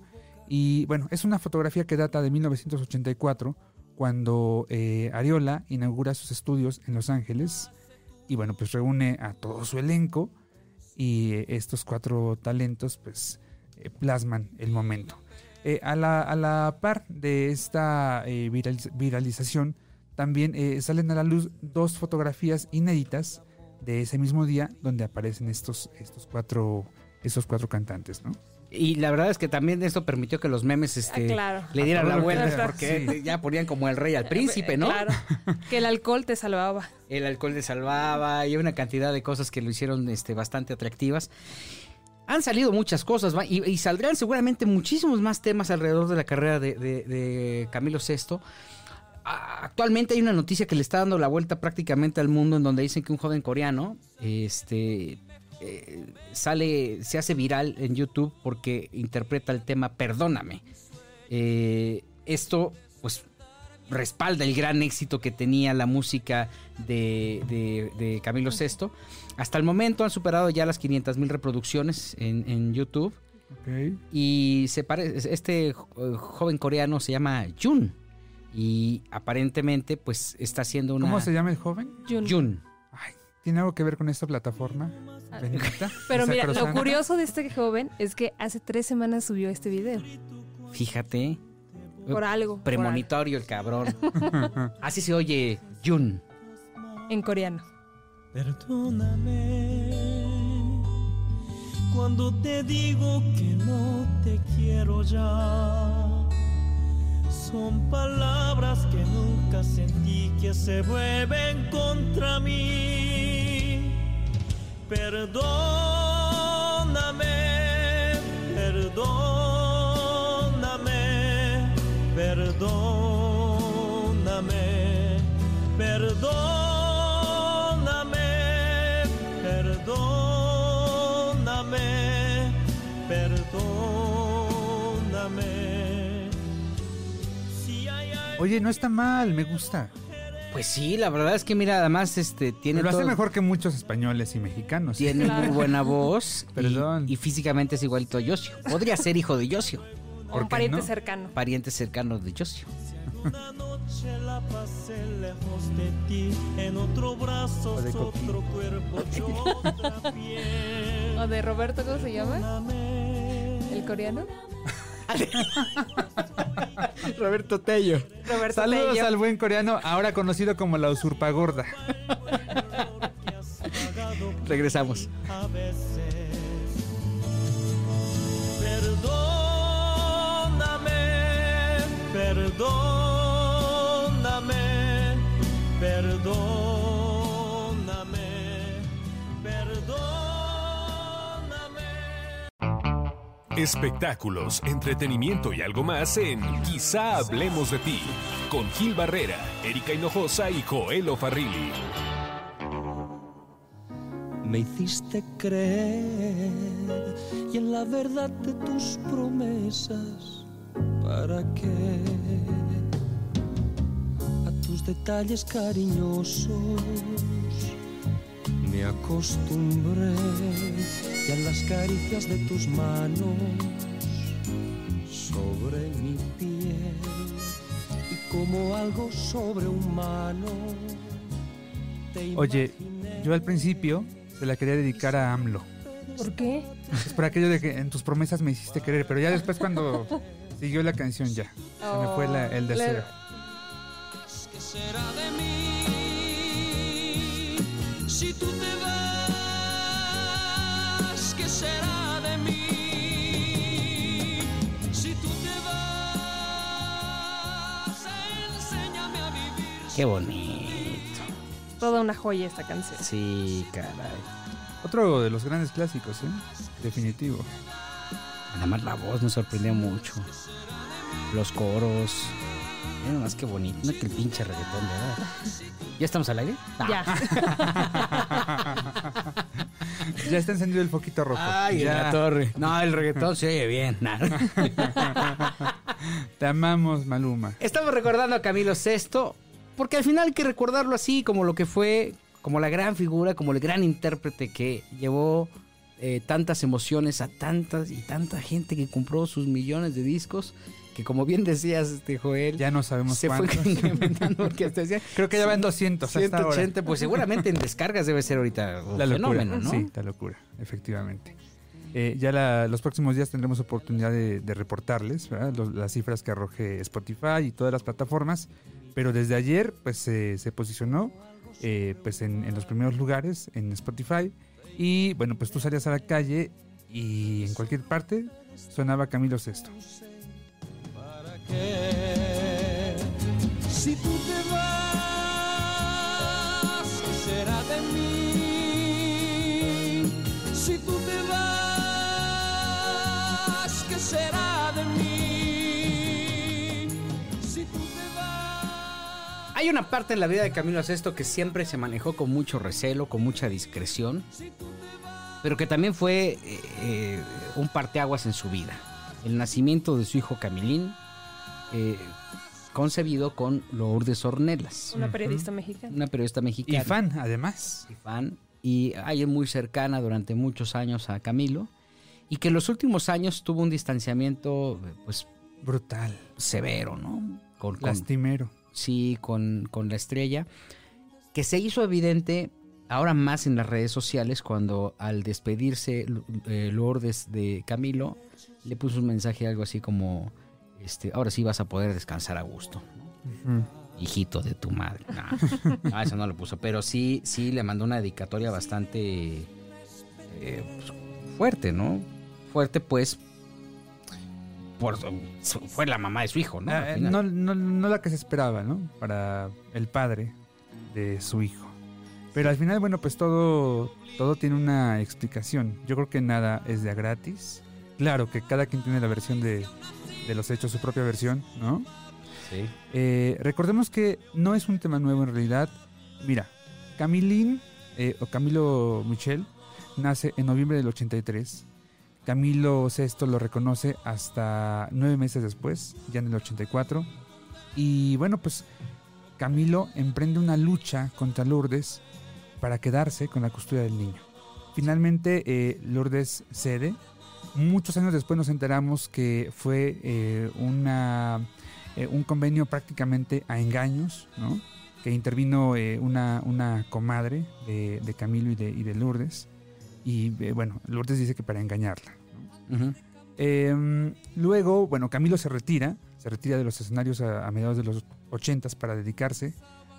Y bueno, es una fotografía que data de 1984, cuando eh, Ariola inaugura sus estudios en Los Ángeles y bueno, pues reúne a todo su elenco y eh, estos cuatro talentos pues eh, plasman el momento. A, la, a la par de esta viraliz- viralización, también salen a la luz dos fotografías inéditas de ese mismo día donde aparecen estos, estos, cuatro, estos cuatro cantantes, ¿no? Y la verdad es que también esto permitió que los memes este, Ah, claro. le dieran A la vuelta porque sí. ya ponían como el rey al príncipe, ¿no? Claro. Que el alcohol te salvaba. El alcohol de salvaba y una cantidad de cosas que lo hicieron este, bastante atractivas. Han salido muchas cosas ¿va? y, y saldrán seguramente muchísimos más temas alrededor de la carrera de, de- de Camilo VI. A- Actualmente hay una noticia que le está dando la vuelta prácticamente al mundo en donde dicen que un joven coreano este, eh, sale, se hace viral en YouTube porque interpreta el tema Perdóname. Eh, esto, pues, respalda el gran éxito que tenía la música de, de- de Camilo VI. Hasta el momento han superado ya las 500 mil reproducciones en, en YouTube. Y se pare- este jo- joven coreano se llama Jun. Y aparentemente, pues, está haciendo una. ¿Cómo se llama el joven? Jun. Jun. ¿Tiene algo que ver con esta plataforma? Bendita. Pero mira, lo curioso de este joven es que hace tres semanas subió este video. Fíjate. Por algo. por Premonitorio el cabrón. Así se oye Jun. algo, En coreano. Perdóname cuando te digo que no te quiero ya. Son palabras que nunca sentí que se vuelven contra mí. Perdóname, perdóname, perdóname, perdóname, perdóname, perdóname. Oye, no está mal, me gusta. Pues sí, la verdad es que mira, además este tiene lo hace todo- mejor que muchos españoles y mexicanos. tiene muy buena voz y- Perdón. Y, físicamente es igualito a Yosio. Podría ser hijo de Yosio, O un pariente cercano. pariente cercano de Yosio. Una noche la pasé lejos de ti, en otro brazo, O de Coquín. otro cuerpo, yo otra piel. O de Roberto, ¿cómo se llama? ¿El coreano? Roberto Tello. Roberto Saludos Tello. al buen coreano, ahora conocido como la usurpagorda. Regresamos. a veces. Perdóname, perdóname, perdóname, Espectáculos, entretenimiento y algo más en Quizá hablemos de ti con Gil Barrera, Erika Hinojosa y Joel Farrilli. Me hiciste creer y en la verdad de tus promesas, ¿para qué? A tus detalles cariñosos me acostumbré y a las caricias de tus manos sobre mi piel y como algo sobrehumano. te Oye, yo al principio se la quería dedicar a AMLO. ¿Por qué? Es por aquello de que en tus promesas me hiciste querer, pero ya después cuando siguió la canción ya. Se me fue la- el Oh, deseo. ¿Qué será de mí si tú Qué bonito. Toda una joya esta canción. Sí, caray. Otro de los grandes clásicos, ¿eh? Definitivo. Nada más la voz me sorprendió mucho. Los coros. Mira nomás qué bonito. No que el pinche reggaetón, ¿verdad? ¿Ya estamos al aire? Ya. Ya está encendido el foquito rojo. Ay, en ya. la torre. No, el reggaetón se oye bien. Nah. Te amamos, Maluma. Estamos recordando a Camilo VI, porque al final hay que recordarlo así, como lo que fue, como la gran figura, como el gran intérprete que llevó eh, tantas emociones a tantas y tanta gente que compró sus millones de discos, que como bien decías, este Joel, Ya no sabemos se fue cuántos. incrementando porque hasta decía Creo que ya van 200 hasta ahora. 180, pues seguramente en descargas debe ser ahorita un La locura. fenómeno, ¿no? Sí, la locura, efectivamente. Eh, ya la- los próximos días tendremos oportunidad de, de reportarles. Los- las cifras que arroje Spotify y todas las plataformas. Pero desde ayer pues se- posicionó eh, pues en, los primeros lugares en Spotify. Y bueno, pues tú salías a la calle y en cualquier parte sonaba Camilo Sesto. qué? Si tú te vas, ¿qué será de mí? Si tú Hay una parte en la vida de Camilo Sesto que siempre se manejó con mucho recelo, con mucha discreción, pero que también fue eh, eh, un parteaguas en su vida. El nacimiento de su hijo Camilín, eh, concebido con Lourdes Ornelas, Una periodista mexicana. una periodista Y mexicana. fan, además. y fan, y alguien muy cercana durante muchos años a Camilo, y que en los últimos años tuvo un distanciamiento pues Brutal. severo, ¿no? Con, con- Lastimero. Sí, con, con la estrella, que se hizo evidente ahora más en las redes sociales cuando al despedirse eh, Lourdes de Camilo, le puso un mensaje algo así como, este, ahora sí vas a poder descansar a gusto, hijito de tu madre. No, no, eso no lo puso, pero sí, sí le mandó una dedicatoria bastante eh, pues, fuerte, ¿no? Fuerte pues, por, fue la mamá de su hijo, ¿no? Ah, eh, no, no, no la que se esperaba, ¿no? Para el padre de su hijo. Pero al final, bueno, pues todo, todo tiene una explicación. Yo creo que nada es de a gratis. Claro que cada quien tiene la versión de, de los hechos, su propia versión, ¿no? Sí. Eh, recordemos que no es un tema nuevo en realidad. Mira, Camilín, eh, o Camilo Michel, nace en noviembre del 83. Camilo VI lo reconoce hasta nueve meses después, ya en el 84. Y bueno, pues Camilo emprende una lucha contra Lourdes para quedarse con la custodia del niño. Finalmente, eh, Lourdes cede. Muchos años después nos enteramos que fue eh, una, eh, un convenio prácticamente a engaños, que intervino una, una comadre de, Camilo y de, Lourdes. Y bueno, Lourdes dice que para engañarla. Eh, luego, bueno, Camilo se retira, se retira de los escenarios a, a mediados de los 80 para dedicarse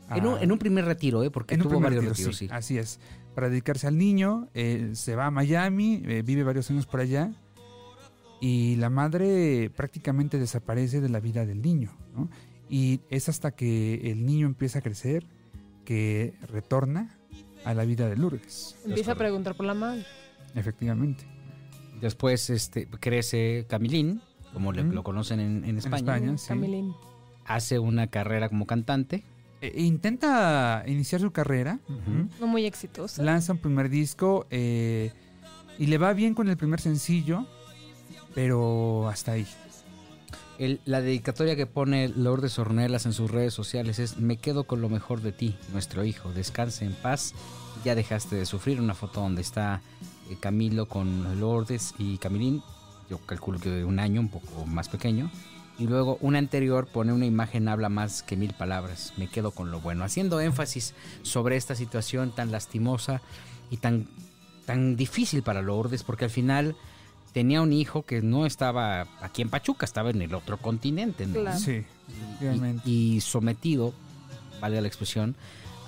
a, En un, en un primer retiro, ¿eh? Porque en un tuvo varios retiro, retiros, sí. Así es. Para dedicarse al niño, eh, se va a Miami, eh, vive varios años por allá. Y la madre prácticamente desaparece de la vida del niño. ¿no? Y es hasta que el niño empieza a crecer que retorna a la vida de Lourdes. Empieza a preguntar por la madre. Efectivamente. Después este, crece Camilín, como le- lo conocen en, en España. España, sí. Camilín. Hace una carrera como cantante. Eh, intenta iniciar su carrera. No muy exitosa. lanza un primer disco eh, y le va bien con el primer sencillo, pero hasta ahí. El- la dedicatoria que pone Lourdes Ornelas en sus redes sociales es Me quedo con lo mejor de ti, nuestro hijo. Descanse en paz. Ya dejaste de sufrir. Una foto donde está eh, Camilo con Lourdes y Camilín. Yo calculo que de un año, un poco más pequeño. Y luego una anterior pone una imagen habla más que mil palabras. Me quedo con lo bueno. Haciendo énfasis sobre esta situación tan lastimosa y tan, tan difícil para Lourdes porque al final tenía un hijo que no estaba aquí en Pachuca, estaba en el otro continente. ¿no? Claro. Sí, y, y sometido, vale la expresión,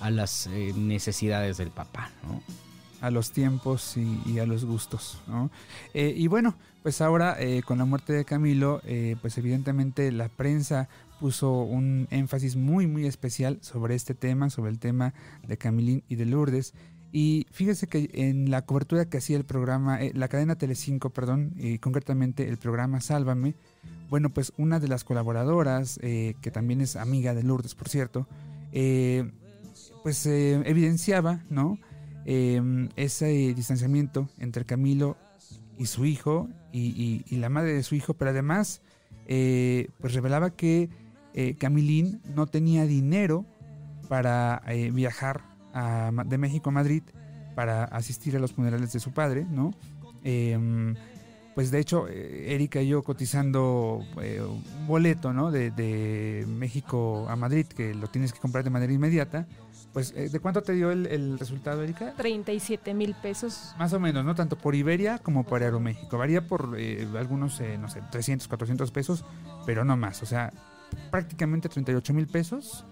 a las eh, necesidades del papá. ¿no? A los tiempos y, a los gustos. ¿no? Eh, y bueno, pues ahora eh, con la muerte de Camilo, eh, pues evidentemente la prensa puso un énfasis muy muy especial sobre este tema, sobre el tema de Camilín y de Lourdes. Y fíjese que en la cobertura que hacía el programa, eh, la cadena Telecinco, perdón, y concretamente el programa Sálvame, bueno, pues una de las colaboradoras, que también es amiga de Lourdes, por cierto, pues evidenciaba, ¿no? Eh, ese distanciamiento entre Camilo y su hijo y, la madre de su hijo, pero además eh, pues revelaba que eh, Camilín no tenía dinero para eh, viajar a de México a Madrid para asistir a los funerales de su padre, ¿no? Em, pues de hecho, Erika y yo cotizando un boleto, ¿no? De México a Madrid, que lo tienes que comprar de manera inmediata. Pues, eh, ¿de cuánto te dio el, el resultado, Erika? 37 mil pesos. Más o menos, ¿no? Tanto por Iberia como por Aeroméxico. Varía por eh, algunos, eh, no sé, 300, 400 pesos, pero no más. O sea, prácticamente 38 mil pesos.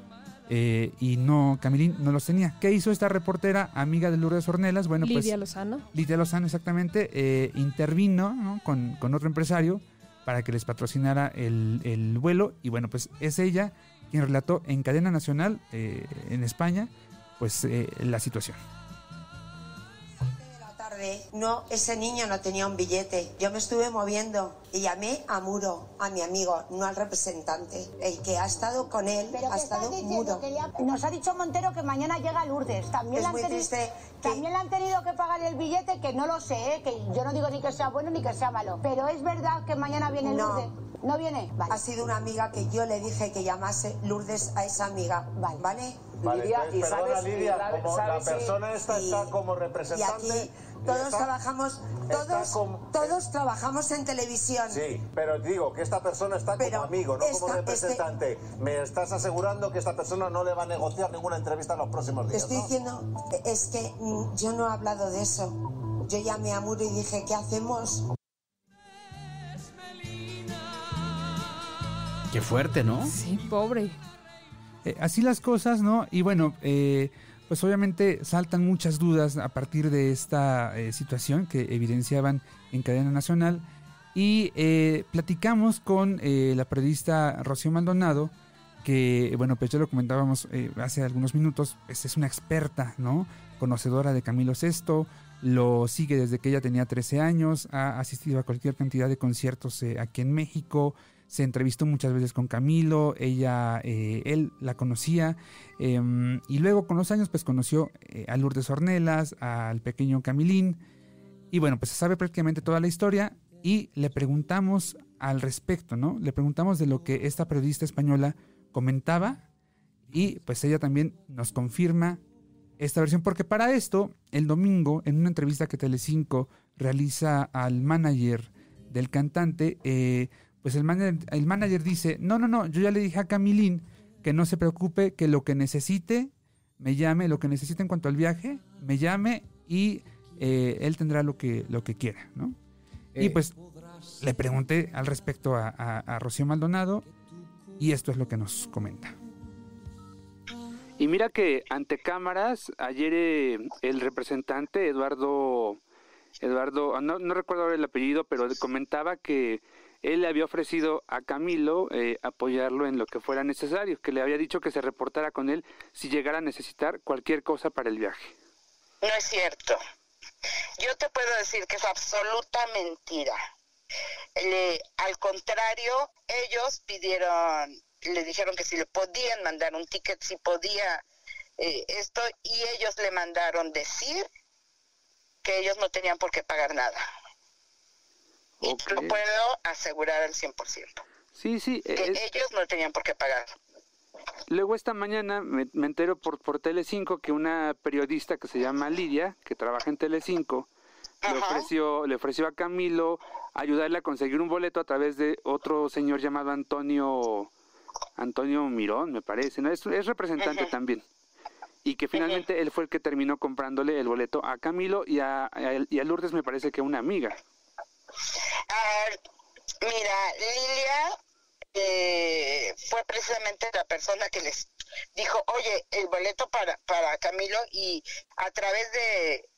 eh, y no, Camilín no los tenía. ¿Qué hizo esta reportera, amiga de Lourdes Ornelas? Bueno, Lidia pues Lozano. Lidia Lozano exactamente eh, intervino ¿no? con, con otro empresario para que les patrocinara el, el vuelo. Y bueno, pues es ella quien relató en cadena nacional eh, en España, pues eh, la situación. La tarde, no, ese niño no tenía un billete. Yo me estuve moviendo y llamé a Muro, a mi amigo, no al representante. El que ha estado con él Pero ha ¿qué estás estado? Muro. Que le ha- Nos ha dicho Montero que mañana llega Lourdes. También, Es le han muy tenido, triste que- también le han tenido que pagar el billete, que no lo sé, ¿eh? que yo no digo ni que sea bueno ni que sea malo. Pero es verdad que mañana viene No. Lourdes. ¿No viene? Vale. Ha sido una amiga que yo le dije que llamase Lourdes a esa amiga. ¿Vale? ¿Vale? Vale, Lidia, entonces, ¿y perdona, sabes- Lidia, como la sabes si- persona esta y- está como Y representante. aquí todos está- trabajamos, todos, como- todos trabajamos en televisión. Sí, pero digo que esta persona está Pero como amigo, no como esta- representante. Me estás asegurando que esta persona no le va a negociar ninguna entrevista en los próximos Te días. estoy ¿no? diciendo, es que mm, yo no he hablado de eso. Yo llamé a Muro y dije, ¿qué hacemos? Qué fuerte, ¿no? Sí, pobre. Eh, así las cosas, ¿no? Y bueno, eh, pues obviamente saltan muchas dudas a partir de esta eh, situación que evidenciaban en cadena nacional. Y eh, platicamos con eh, la periodista Rocío Maldonado, que, bueno, pues ya lo comentábamos eh, hace algunos minutos, pues es una experta, ¿no? Conocedora de Camilo VI, lo sigue desde que ella tenía 13 años, ha asistido a cualquier cantidad de conciertos eh, aquí en México, se entrevistó muchas veces con Camilo, ella, eh, él la conocía, eh, y luego con los años pues conoció eh, a Lourdes Ornelas, al pequeño Camilín, y bueno, pues se sabe prácticamente toda la historia, y le preguntamos al respecto, ¿no? Le preguntamos de lo que esta periodista española comentaba y pues ella también nos confirma esta versión, porque para esto, el domingo, en una entrevista que Telecinco realiza al manager del cantante, eh, pues el manager, el manager dice, no, no, no, yo ya le dije a Camilín que no se preocupe, que lo que necesite, me llame, lo que necesite en cuanto al viaje, me llame y eh, él tendrá lo que, lo que quiera, ¿no? y Eh. pues le pregunté al respecto a, a- a Rocío Maldonado y esto es lo que nos comenta. Y mira que ante cámaras, ayer eh, el representante Eduardo, Eduardo, no, no recuerdo ahora el apellido, pero comentaba que él le había ofrecido a Camilo eh, apoyarlo en lo que fuera necesario, que le había dicho que se reportara con él si llegara a necesitar cualquier cosa para el viaje. No es cierto. Yo te puedo decir que es absoluta mentira. Le- al contrario, ellos pidieron, le dijeron que si le podían mandar un ticket, si podía eh, esto, y ellos le mandaron decir que ellos no tenían por qué pagar nada. Y te lo puedo asegurar al 100%. Sí, sí. Que es- ellos no tenían por qué pagar. Luego esta mañana me, me entero por, por Telecinco que una periodista que se llama Lidia, que trabaja en Telecinco, le ofreció, le ofreció a Camilo ayudarle a conseguir un boleto a través de otro señor llamado Antonio Antonio Mirón, me parece, ¿no? Es, es representante también. Y que finalmente él fue el que terminó comprándole el boleto a Camilo y a, a- y a Lourdes me parece que una amiga. Ah, mira, Lilia eh, fue precisamente la persona que les dijo, oye, el boleto para, para Camilo y a través de,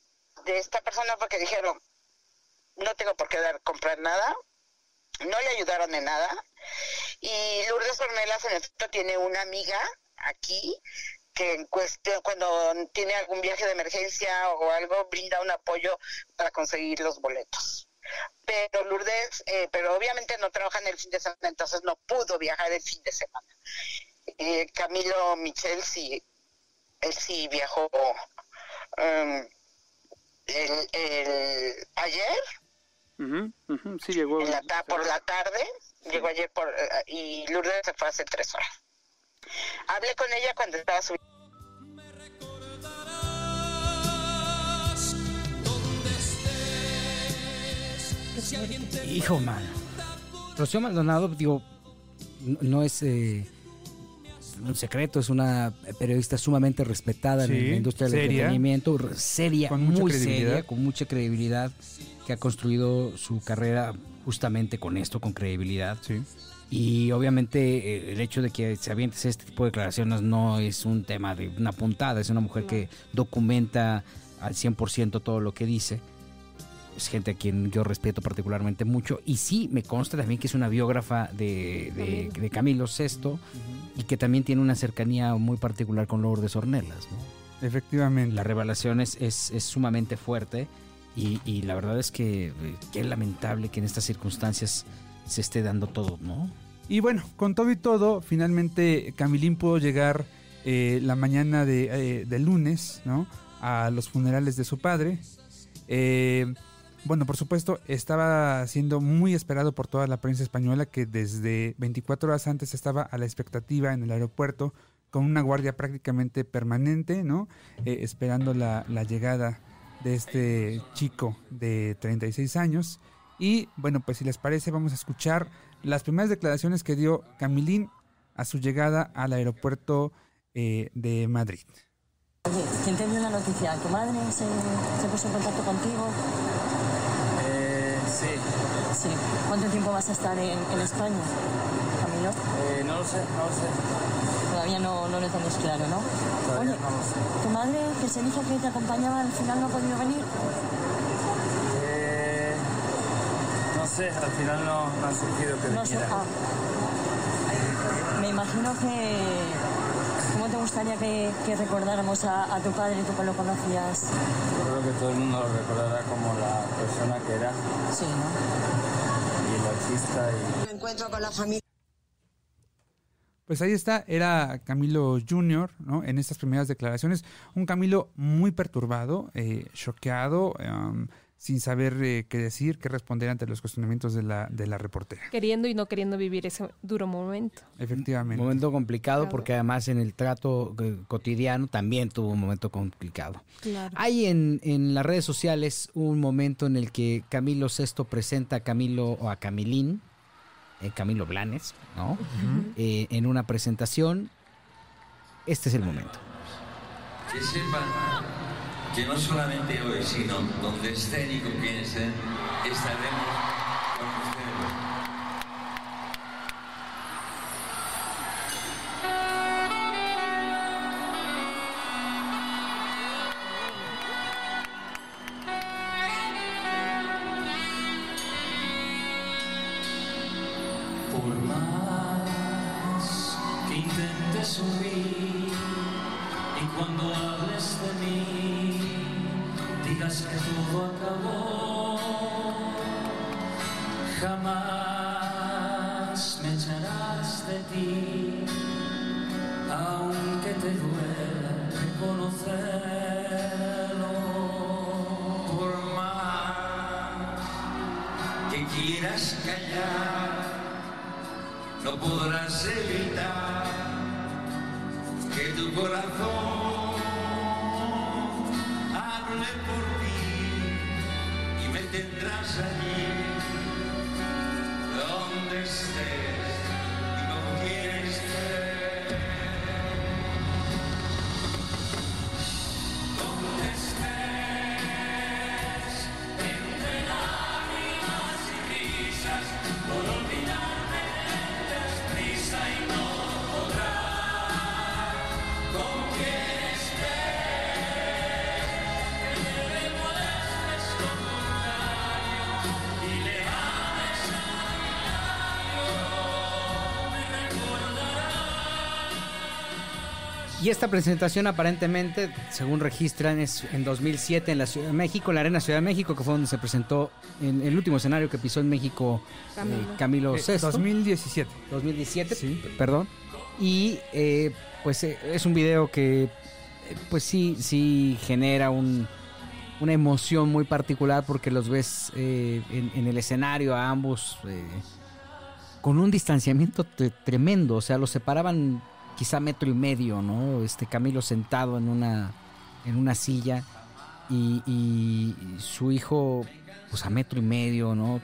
de esta persona porque dijeron, no tengo por qué dar, comprar nada, no le ayudaron en nada. Y Lourdes Ornelas en efecto tiene una amiga aquí que en cuestión, cuando tiene algún viaje de emergencia o algo, brinda un apoyo para conseguir los boletos pero Lourdes, eh, pero obviamente no trabaja en el fin de semana, entonces no pudo viajar el fin de semana. Eh, Camilo Michel sí, él sí viajó um, el, el- ayer Ujú, ujú, sí llegó. en la ta- por la tarde, llegó ayer por eh, y Lourdes se fue hace tres horas. Hablé con ella cuando estaba subiendo. Hijo, man. Rocío Maldonado, digo, no, es eh, un secreto, es una periodista sumamente respetada Sí, en la industria del seria. entretenimiento, seria, Con mucha muy credibilidad. seria, con mucha credibilidad, que ha construido su carrera justamente con esto, con credibilidad. Y obviamente eh, el hecho de que se avientes este tipo de declaraciones no es un tema de una puntada, es una mujer que documenta al 100% todo lo que dice. Es gente a quien yo respeto particularmente mucho. Y sí, me consta también que es una biógrafa de, de, de Camilo VI y que también tiene una cercanía muy particular con Lourdes Ornelas. ¿no? Efectivamente. La revelación es, es, es sumamente fuerte y, y la verdad es que eh, qué lamentable que en estas circunstancias se esté dando todo, ¿no? Y bueno, con todo y todo, finalmente Camilín pudo llegar eh, la mañana de, eh, del lunes, ¿no? A los funerales de su padre. Eh, bueno, por supuesto, estaba siendo muy esperado por toda la prensa española que desde 24 horas antes estaba a la expectativa en el aeropuerto con una guardia prácticamente permanente, ¿no? Eh, esperando la, llegada de este chico de 36 años. Y bueno, pues si les parece, vamos a escuchar las primeras declaraciones que dio Camilín a su llegada al aeropuerto eh, de Madrid. Oye, ¿quién te la noticia? ¿Tu madre se puso en contacto contigo? Sí. ¿Cuánto tiempo vas a estar en, en España, Camilo? Eh, no lo sé, no lo sé. Todavía no, no lo tenéis claro, ¿no? Todavía Oye, no lo sé. ¿tu madre, que se dijo que te acompañaba, al final no ha podido venir? Eh, no sé, al final no, no ha surgido que No sé. Ah. Me imagino que... ¿Cómo te gustaría que, que recordáramos a, a tu padre, tú que lo conocías? Yo creo que todo el mundo lo recordará como la persona que era. Sí, ¿no? Y el artista y... Me encuentro con la familia. Pues ahí está, era Camilo Jr., ¿no? En estas primeras declaraciones, un Camilo muy perturbado, eh, choqueado, em, sin saber eh, qué decir, qué responder ante los cuestionamientos de la, de la reportera. Queriendo y no queriendo vivir ese duro momento. Efectivamente. Momento complicado Claro. porque además en el trato eh, cotidiano también tuvo un momento complicado. Claro. Hay en, en las redes sociales un momento en el que Camilo VI presenta a Camilo o a Camilín, eh, Camilo Blanes, ¿no? Eh, en una presentación. Este es el momento. Que sepan que no solamente hoy, sino donde estén y con quien estén, estaremos quieras callar, no podrás evitar que tu corazón hable por ti y me tendrás allí donde estés y con quien estés. Esta presentación aparentemente, según registran, es en 2007 en la Ciudad de México, en la Arena Ciudad de México, que fue donde se presentó en el último escenario que pisó en México eh, Camilo Eh, VI. 2017. 2017, p- perdón. Y eh, pues eh, es un video que eh, pues sí, sí genera un, una emoción muy particular porque los ves eh, en, en el escenario a ambos eh, con un distanciamiento tre- tremendo, o sea, los separaban quizá metro y medio, ¿no? Este Camilo sentado en una en una silla y, y su hijo pues a metro y medio, ¿no?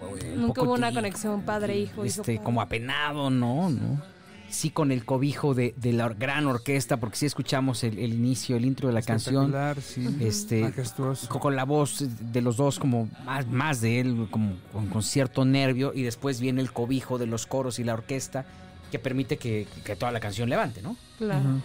Un Nunca hubo una conexión padre-hijo. este, como apenado, ¿no? ¿no? Sí, con el cobijo de, de la gran orquesta, porque sí escuchamos el, el inicio, el intro de la canción. Sí. Este, Majestuoso. co- con la voz de los dos, como más, más de él, como con, con cierto nervio, y después viene el cobijo de los coros y la orquesta, que permite que, que toda la canción levante, ¿no? Claro.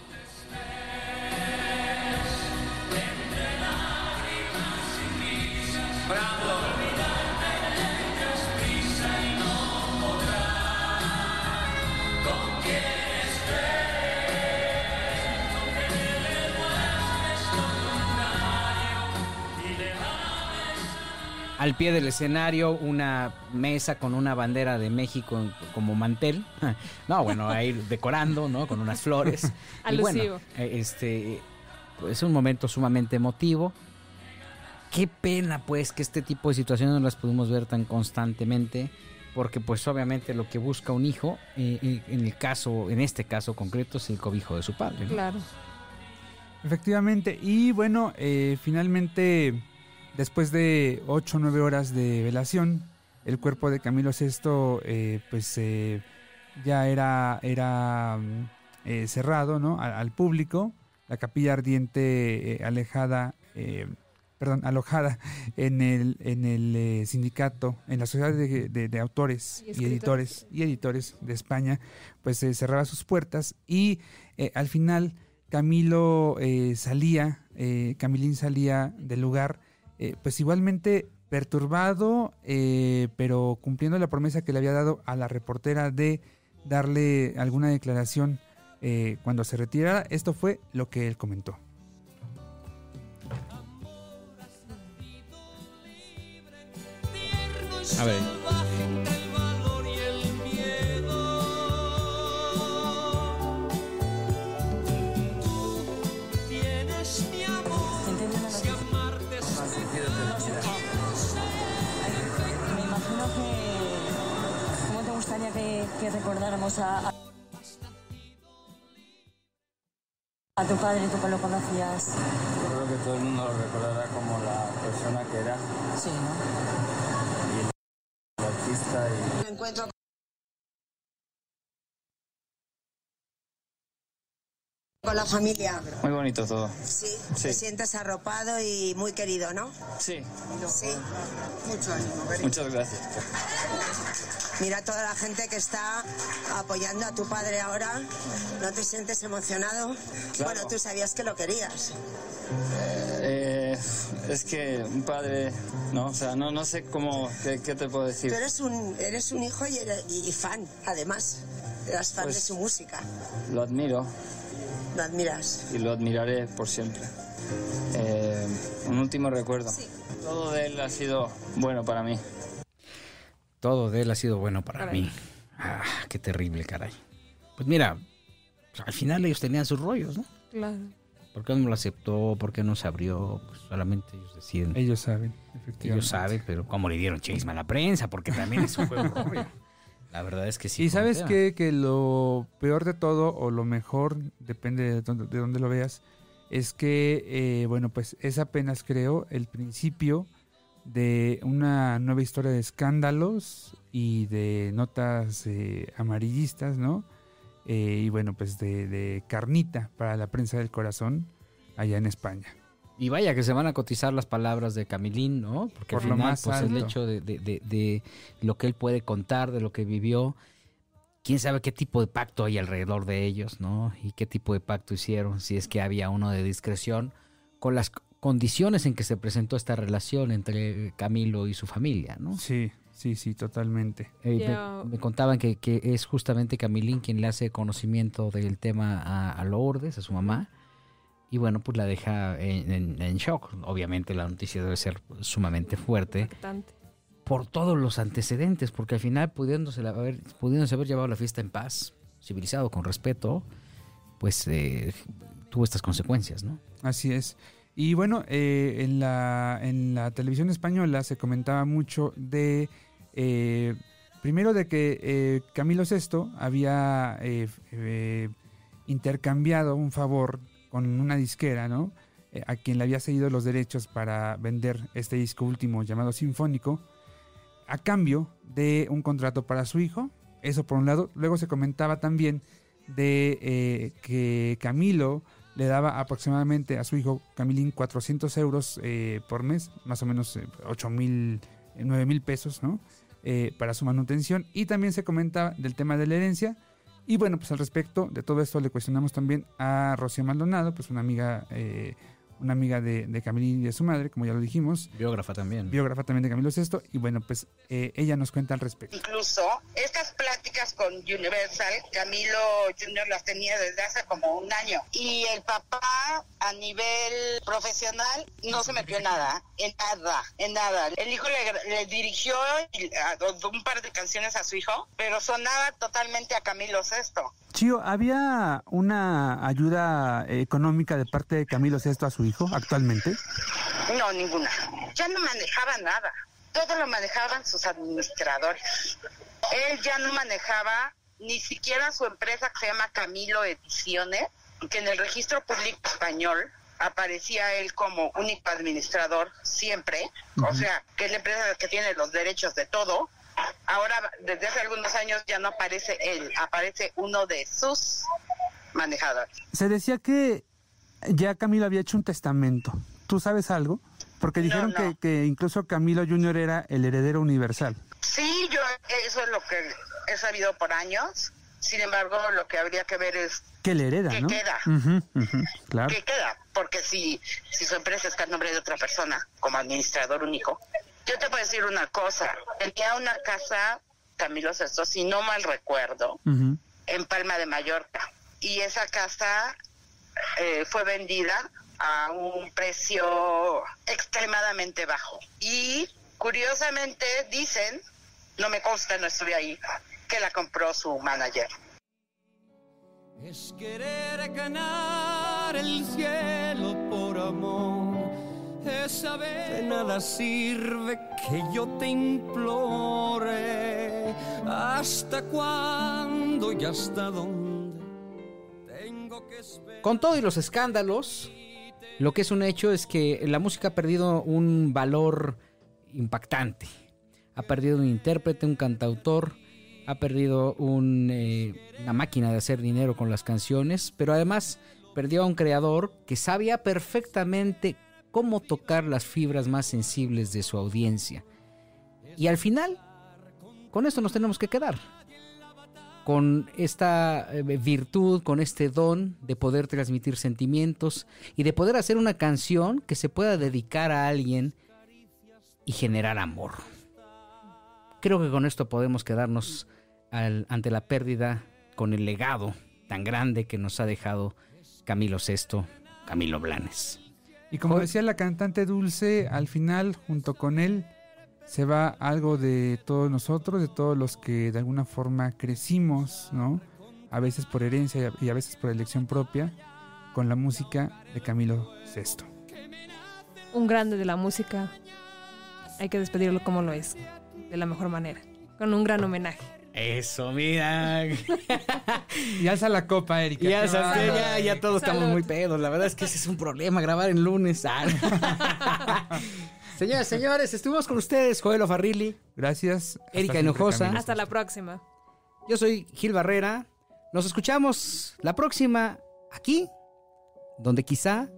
Al pie del escenario, una mesa con una bandera de México como mantel. No, bueno, ahí decorando, ¿no? Con unas flores. Y bueno, Alusivo. eh, este, pues, es un momento sumamente emotivo. Qué pena, pues, que este tipo de situaciones no las pudimos ver tan constantemente. Porque, pues, obviamente lo que busca un hijo, eh, eh, en el caso, en este caso concreto, es el cobijo de su padre. ¿no? Claro. Efectivamente. Y bueno, eh, finalmente, después de 8 o 9 horas de velación, el cuerpo de Camilo VI, eh, pues eh, ya era, era mm, eh, cerrado ¿no? al, al público. La capilla ardiente eh, alejada, eh, perdón, alojada en el, en el sindicato, en la sociedad de, de- de autores Y editores y editores de España, pues cerraba sus puertas y al final Camilo eh, salía, eh, Camilín salía del lugar, eh, pues igualmente perturbado, eh, pero cumpliendo la promesa que le había dado a la reportera de darle alguna declaración eh, cuando se retirara. Esto fue lo que él comentó. A ver. Que, recordáramos a, a- a tu padre, tú que lo conocías. Yo creo que todo el mundo lo recordará como la persona que era. Sí, ¿no? Y el artista y... Me encuentro con la familia. Muy bonito todo. Sí, Sí. te sientes arropado y muy querido, ¿no? Sí. Sí. Mucho ánimo. Beri. Muchas gracias. Mira toda la gente que está apoyando a tu padre ahora. ¿No te sientes emocionado? Claro. Bueno, tú sabías que lo querías. Eh, es que un padre, no, o sea, no, no sé cómo, qué, qué te puedo decir. Tú eres un, eres un hijo y, eres- y fan, además. Eras fan Pues- de su música. Lo admiro Lo admiras. y lo admiraré por siempre. Eh, un último recuerdo. Todo de él ha sido bueno para mí. Todo de él ha sido bueno para mí. Ah, qué terrible, caray. Pues mira, al final ellos tenían sus rollos, ¿no? Claro. ¿Por qué no lo aceptó? ¿Por qué no se abrió? Pues solamente ellos deciden. Ellos saben, efectivamente. Ellos saben, pero cómo le dieron chisme a la prensa, porque también eso fue un rollo. La verdad es que sí. Y sabes qué? que lo peor de todo, o lo mejor, depende de dónde, de dónde lo veas, es que, eh, bueno, pues es apenas creo el principio de una nueva historia de escándalos y de notas eh, amarillistas, ¿no? Eh, y bueno, pues de, de carnita para la prensa del corazón allá en España. Y vaya que se van a cotizar las palabras de Camilín, ¿no? Porque Por al lo final, más pues el hecho de, de- de- de lo que él puede contar, de lo que vivió, quién sabe qué tipo de pacto hay alrededor de ellos, ¿no? Y qué tipo de pacto hicieron, si es que había uno de discreción, con las condiciones en que se presentó esta relación entre Camilo y su familia, ¿no? Sí, sí, sí, totalmente. Eh, me, contaban que, que es justamente Camilín quien le hace conocimiento del tema a, a Lourdes, a su mamá, y bueno, pues la deja en, en- en shock. Obviamente la noticia debe ser sumamente fuerte Impactante. por todos los antecedentes, porque al final pudiéndose haber, pudiéndose haber llevado la fiesta en paz, civilizado, con respeto, pues eh, tuvo estas consecuencias, ¿no? Así es. Y bueno, eh, en, la, en la televisión española se comentaba mucho de, eh, primero de que eh, Camilo VI había eh, eh, intercambiado un favor con una disquera, ¿no? Eh, a quien le había cedido los derechos para vender este disco último llamado Sinfónico, a cambio de un contrato para su hijo. Eso por un lado. Luego se comentaba también de eh, que Camilo le daba aproximadamente a su hijo Camilín 400 euros eh, por mes, más o menos eh, 8 mil, 9 mil pesos, ¿no? Para su manutención. Y también se comentaba del tema de la herencia. Y bueno, pues al respecto de todo esto le cuestionamos también a Rocío Maldonado, pues una amiga, eh, una amiga de, de Camilín y de su madre, como ya lo dijimos. Biógrafa también. Biógrafa también de Camilo VI. Y bueno, pues eh, ella nos cuenta al respecto. Incluso estas pláticas con Universal, Camilo Junior las tenía desde hace como un año. Y el papá a nivel profesional no se metió en nada, en nada, en nada. El hijo le, le dirigió un par de canciones a su hijo, pero sonaba totalmente a Camilo VI. Chío, ¿había una ayuda económica de parte de Camilo VI a su hijo actualmente? No, ninguna. Ya no manejaba nada. Todo lo manejaban sus administradores. Él ya no manejaba ni siquiera su empresa que se llama Camilo Ediciones, que en el registro público español aparecía él como único administrador siempre, o sea, que es la empresa que tiene los derechos de todo. Ahora, desde hace algunos años ya no aparece él, aparece uno de sus manejadores. Se decía que ya Camilo había hecho un testamento. ¿Tú sabes algo? Porque dijeron no. Que, que incluso Camilo Jr. era el heredero universal. Sí, yo eso es lo que he sabido por años. Sin embargo, lo que habría que ver es Que le hereda, ¿Qué ¿no? queda? Ujú, claro. qué queda, porque si, si su empresa está en nombre de otra persona como administrador único, yo te puedo decir una cosa, tenía una casa, Camilo Sesto, si no mal recuerdo, en Palma de Mallorca, y esa casa eh, fue vendida a un precio extremadamente bajo. Y curiosamente dicen, no me consta, no estuve ahí, que la compró su manager. Es querer ganar el cielo por amor. Es saber de nada sirve que yo te implore. ¿Hasta cuándo y hasta dónde tengo que esperar? Con todo y los escándalos, lo que es un hecho es que la música ha perdido un valor impactante. Ha perdido un intérprete, un cantautor, ha perdido eh, una máquina de hacer dinero con las canciones, pero además perdió a un creador que sabía perfectamente cómo tocar las fibras más sensibles de su audiencia. Y al final, con esto nos tenemos que quedar. Con esta eh, virtud, con este don de poder transmitir sentimientos y de poder hacer una canción que se pueda dedicar a alguien y generar amor. Creo que con esto podemos quedarnos al- ante la pérdida con el legado tan grande que nos ha dejado Camilo VI, Camilo Blanes. Y como decía la cantante Dulce, al final, junto con él, se va algo de todos nosotros, de todos los que de alguna forma crecimos, ¿no? A veces por herencia y a veces por elección propia, con la música de Camilo VI. Un grande de la música. Hay que despedirlo como lo es, de la mejor manera, con un gran homenaje. Eso, mira. Y alza la copa, Erika. Ya, ya, ya todos estamos muy pedos. La verdad es que ese es un problema, grabar en lunes. Ah. Señoras, señores, estuvimos con ustedes, Joel Farrilli, Gracias. Erika Hinojosa. Hasta la próxima. Yo soy Gil Barrera. Nos escuchamos la próxima aquí, donde quizá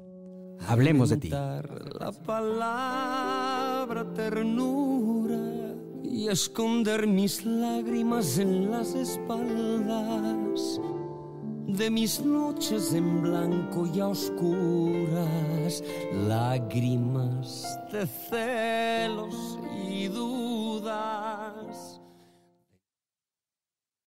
hablemos de ti. La palabra ternura y esconder mis lágrimas en las espaldas de mis noches en blanco y a oscuras, lágrimas de celos y dudas.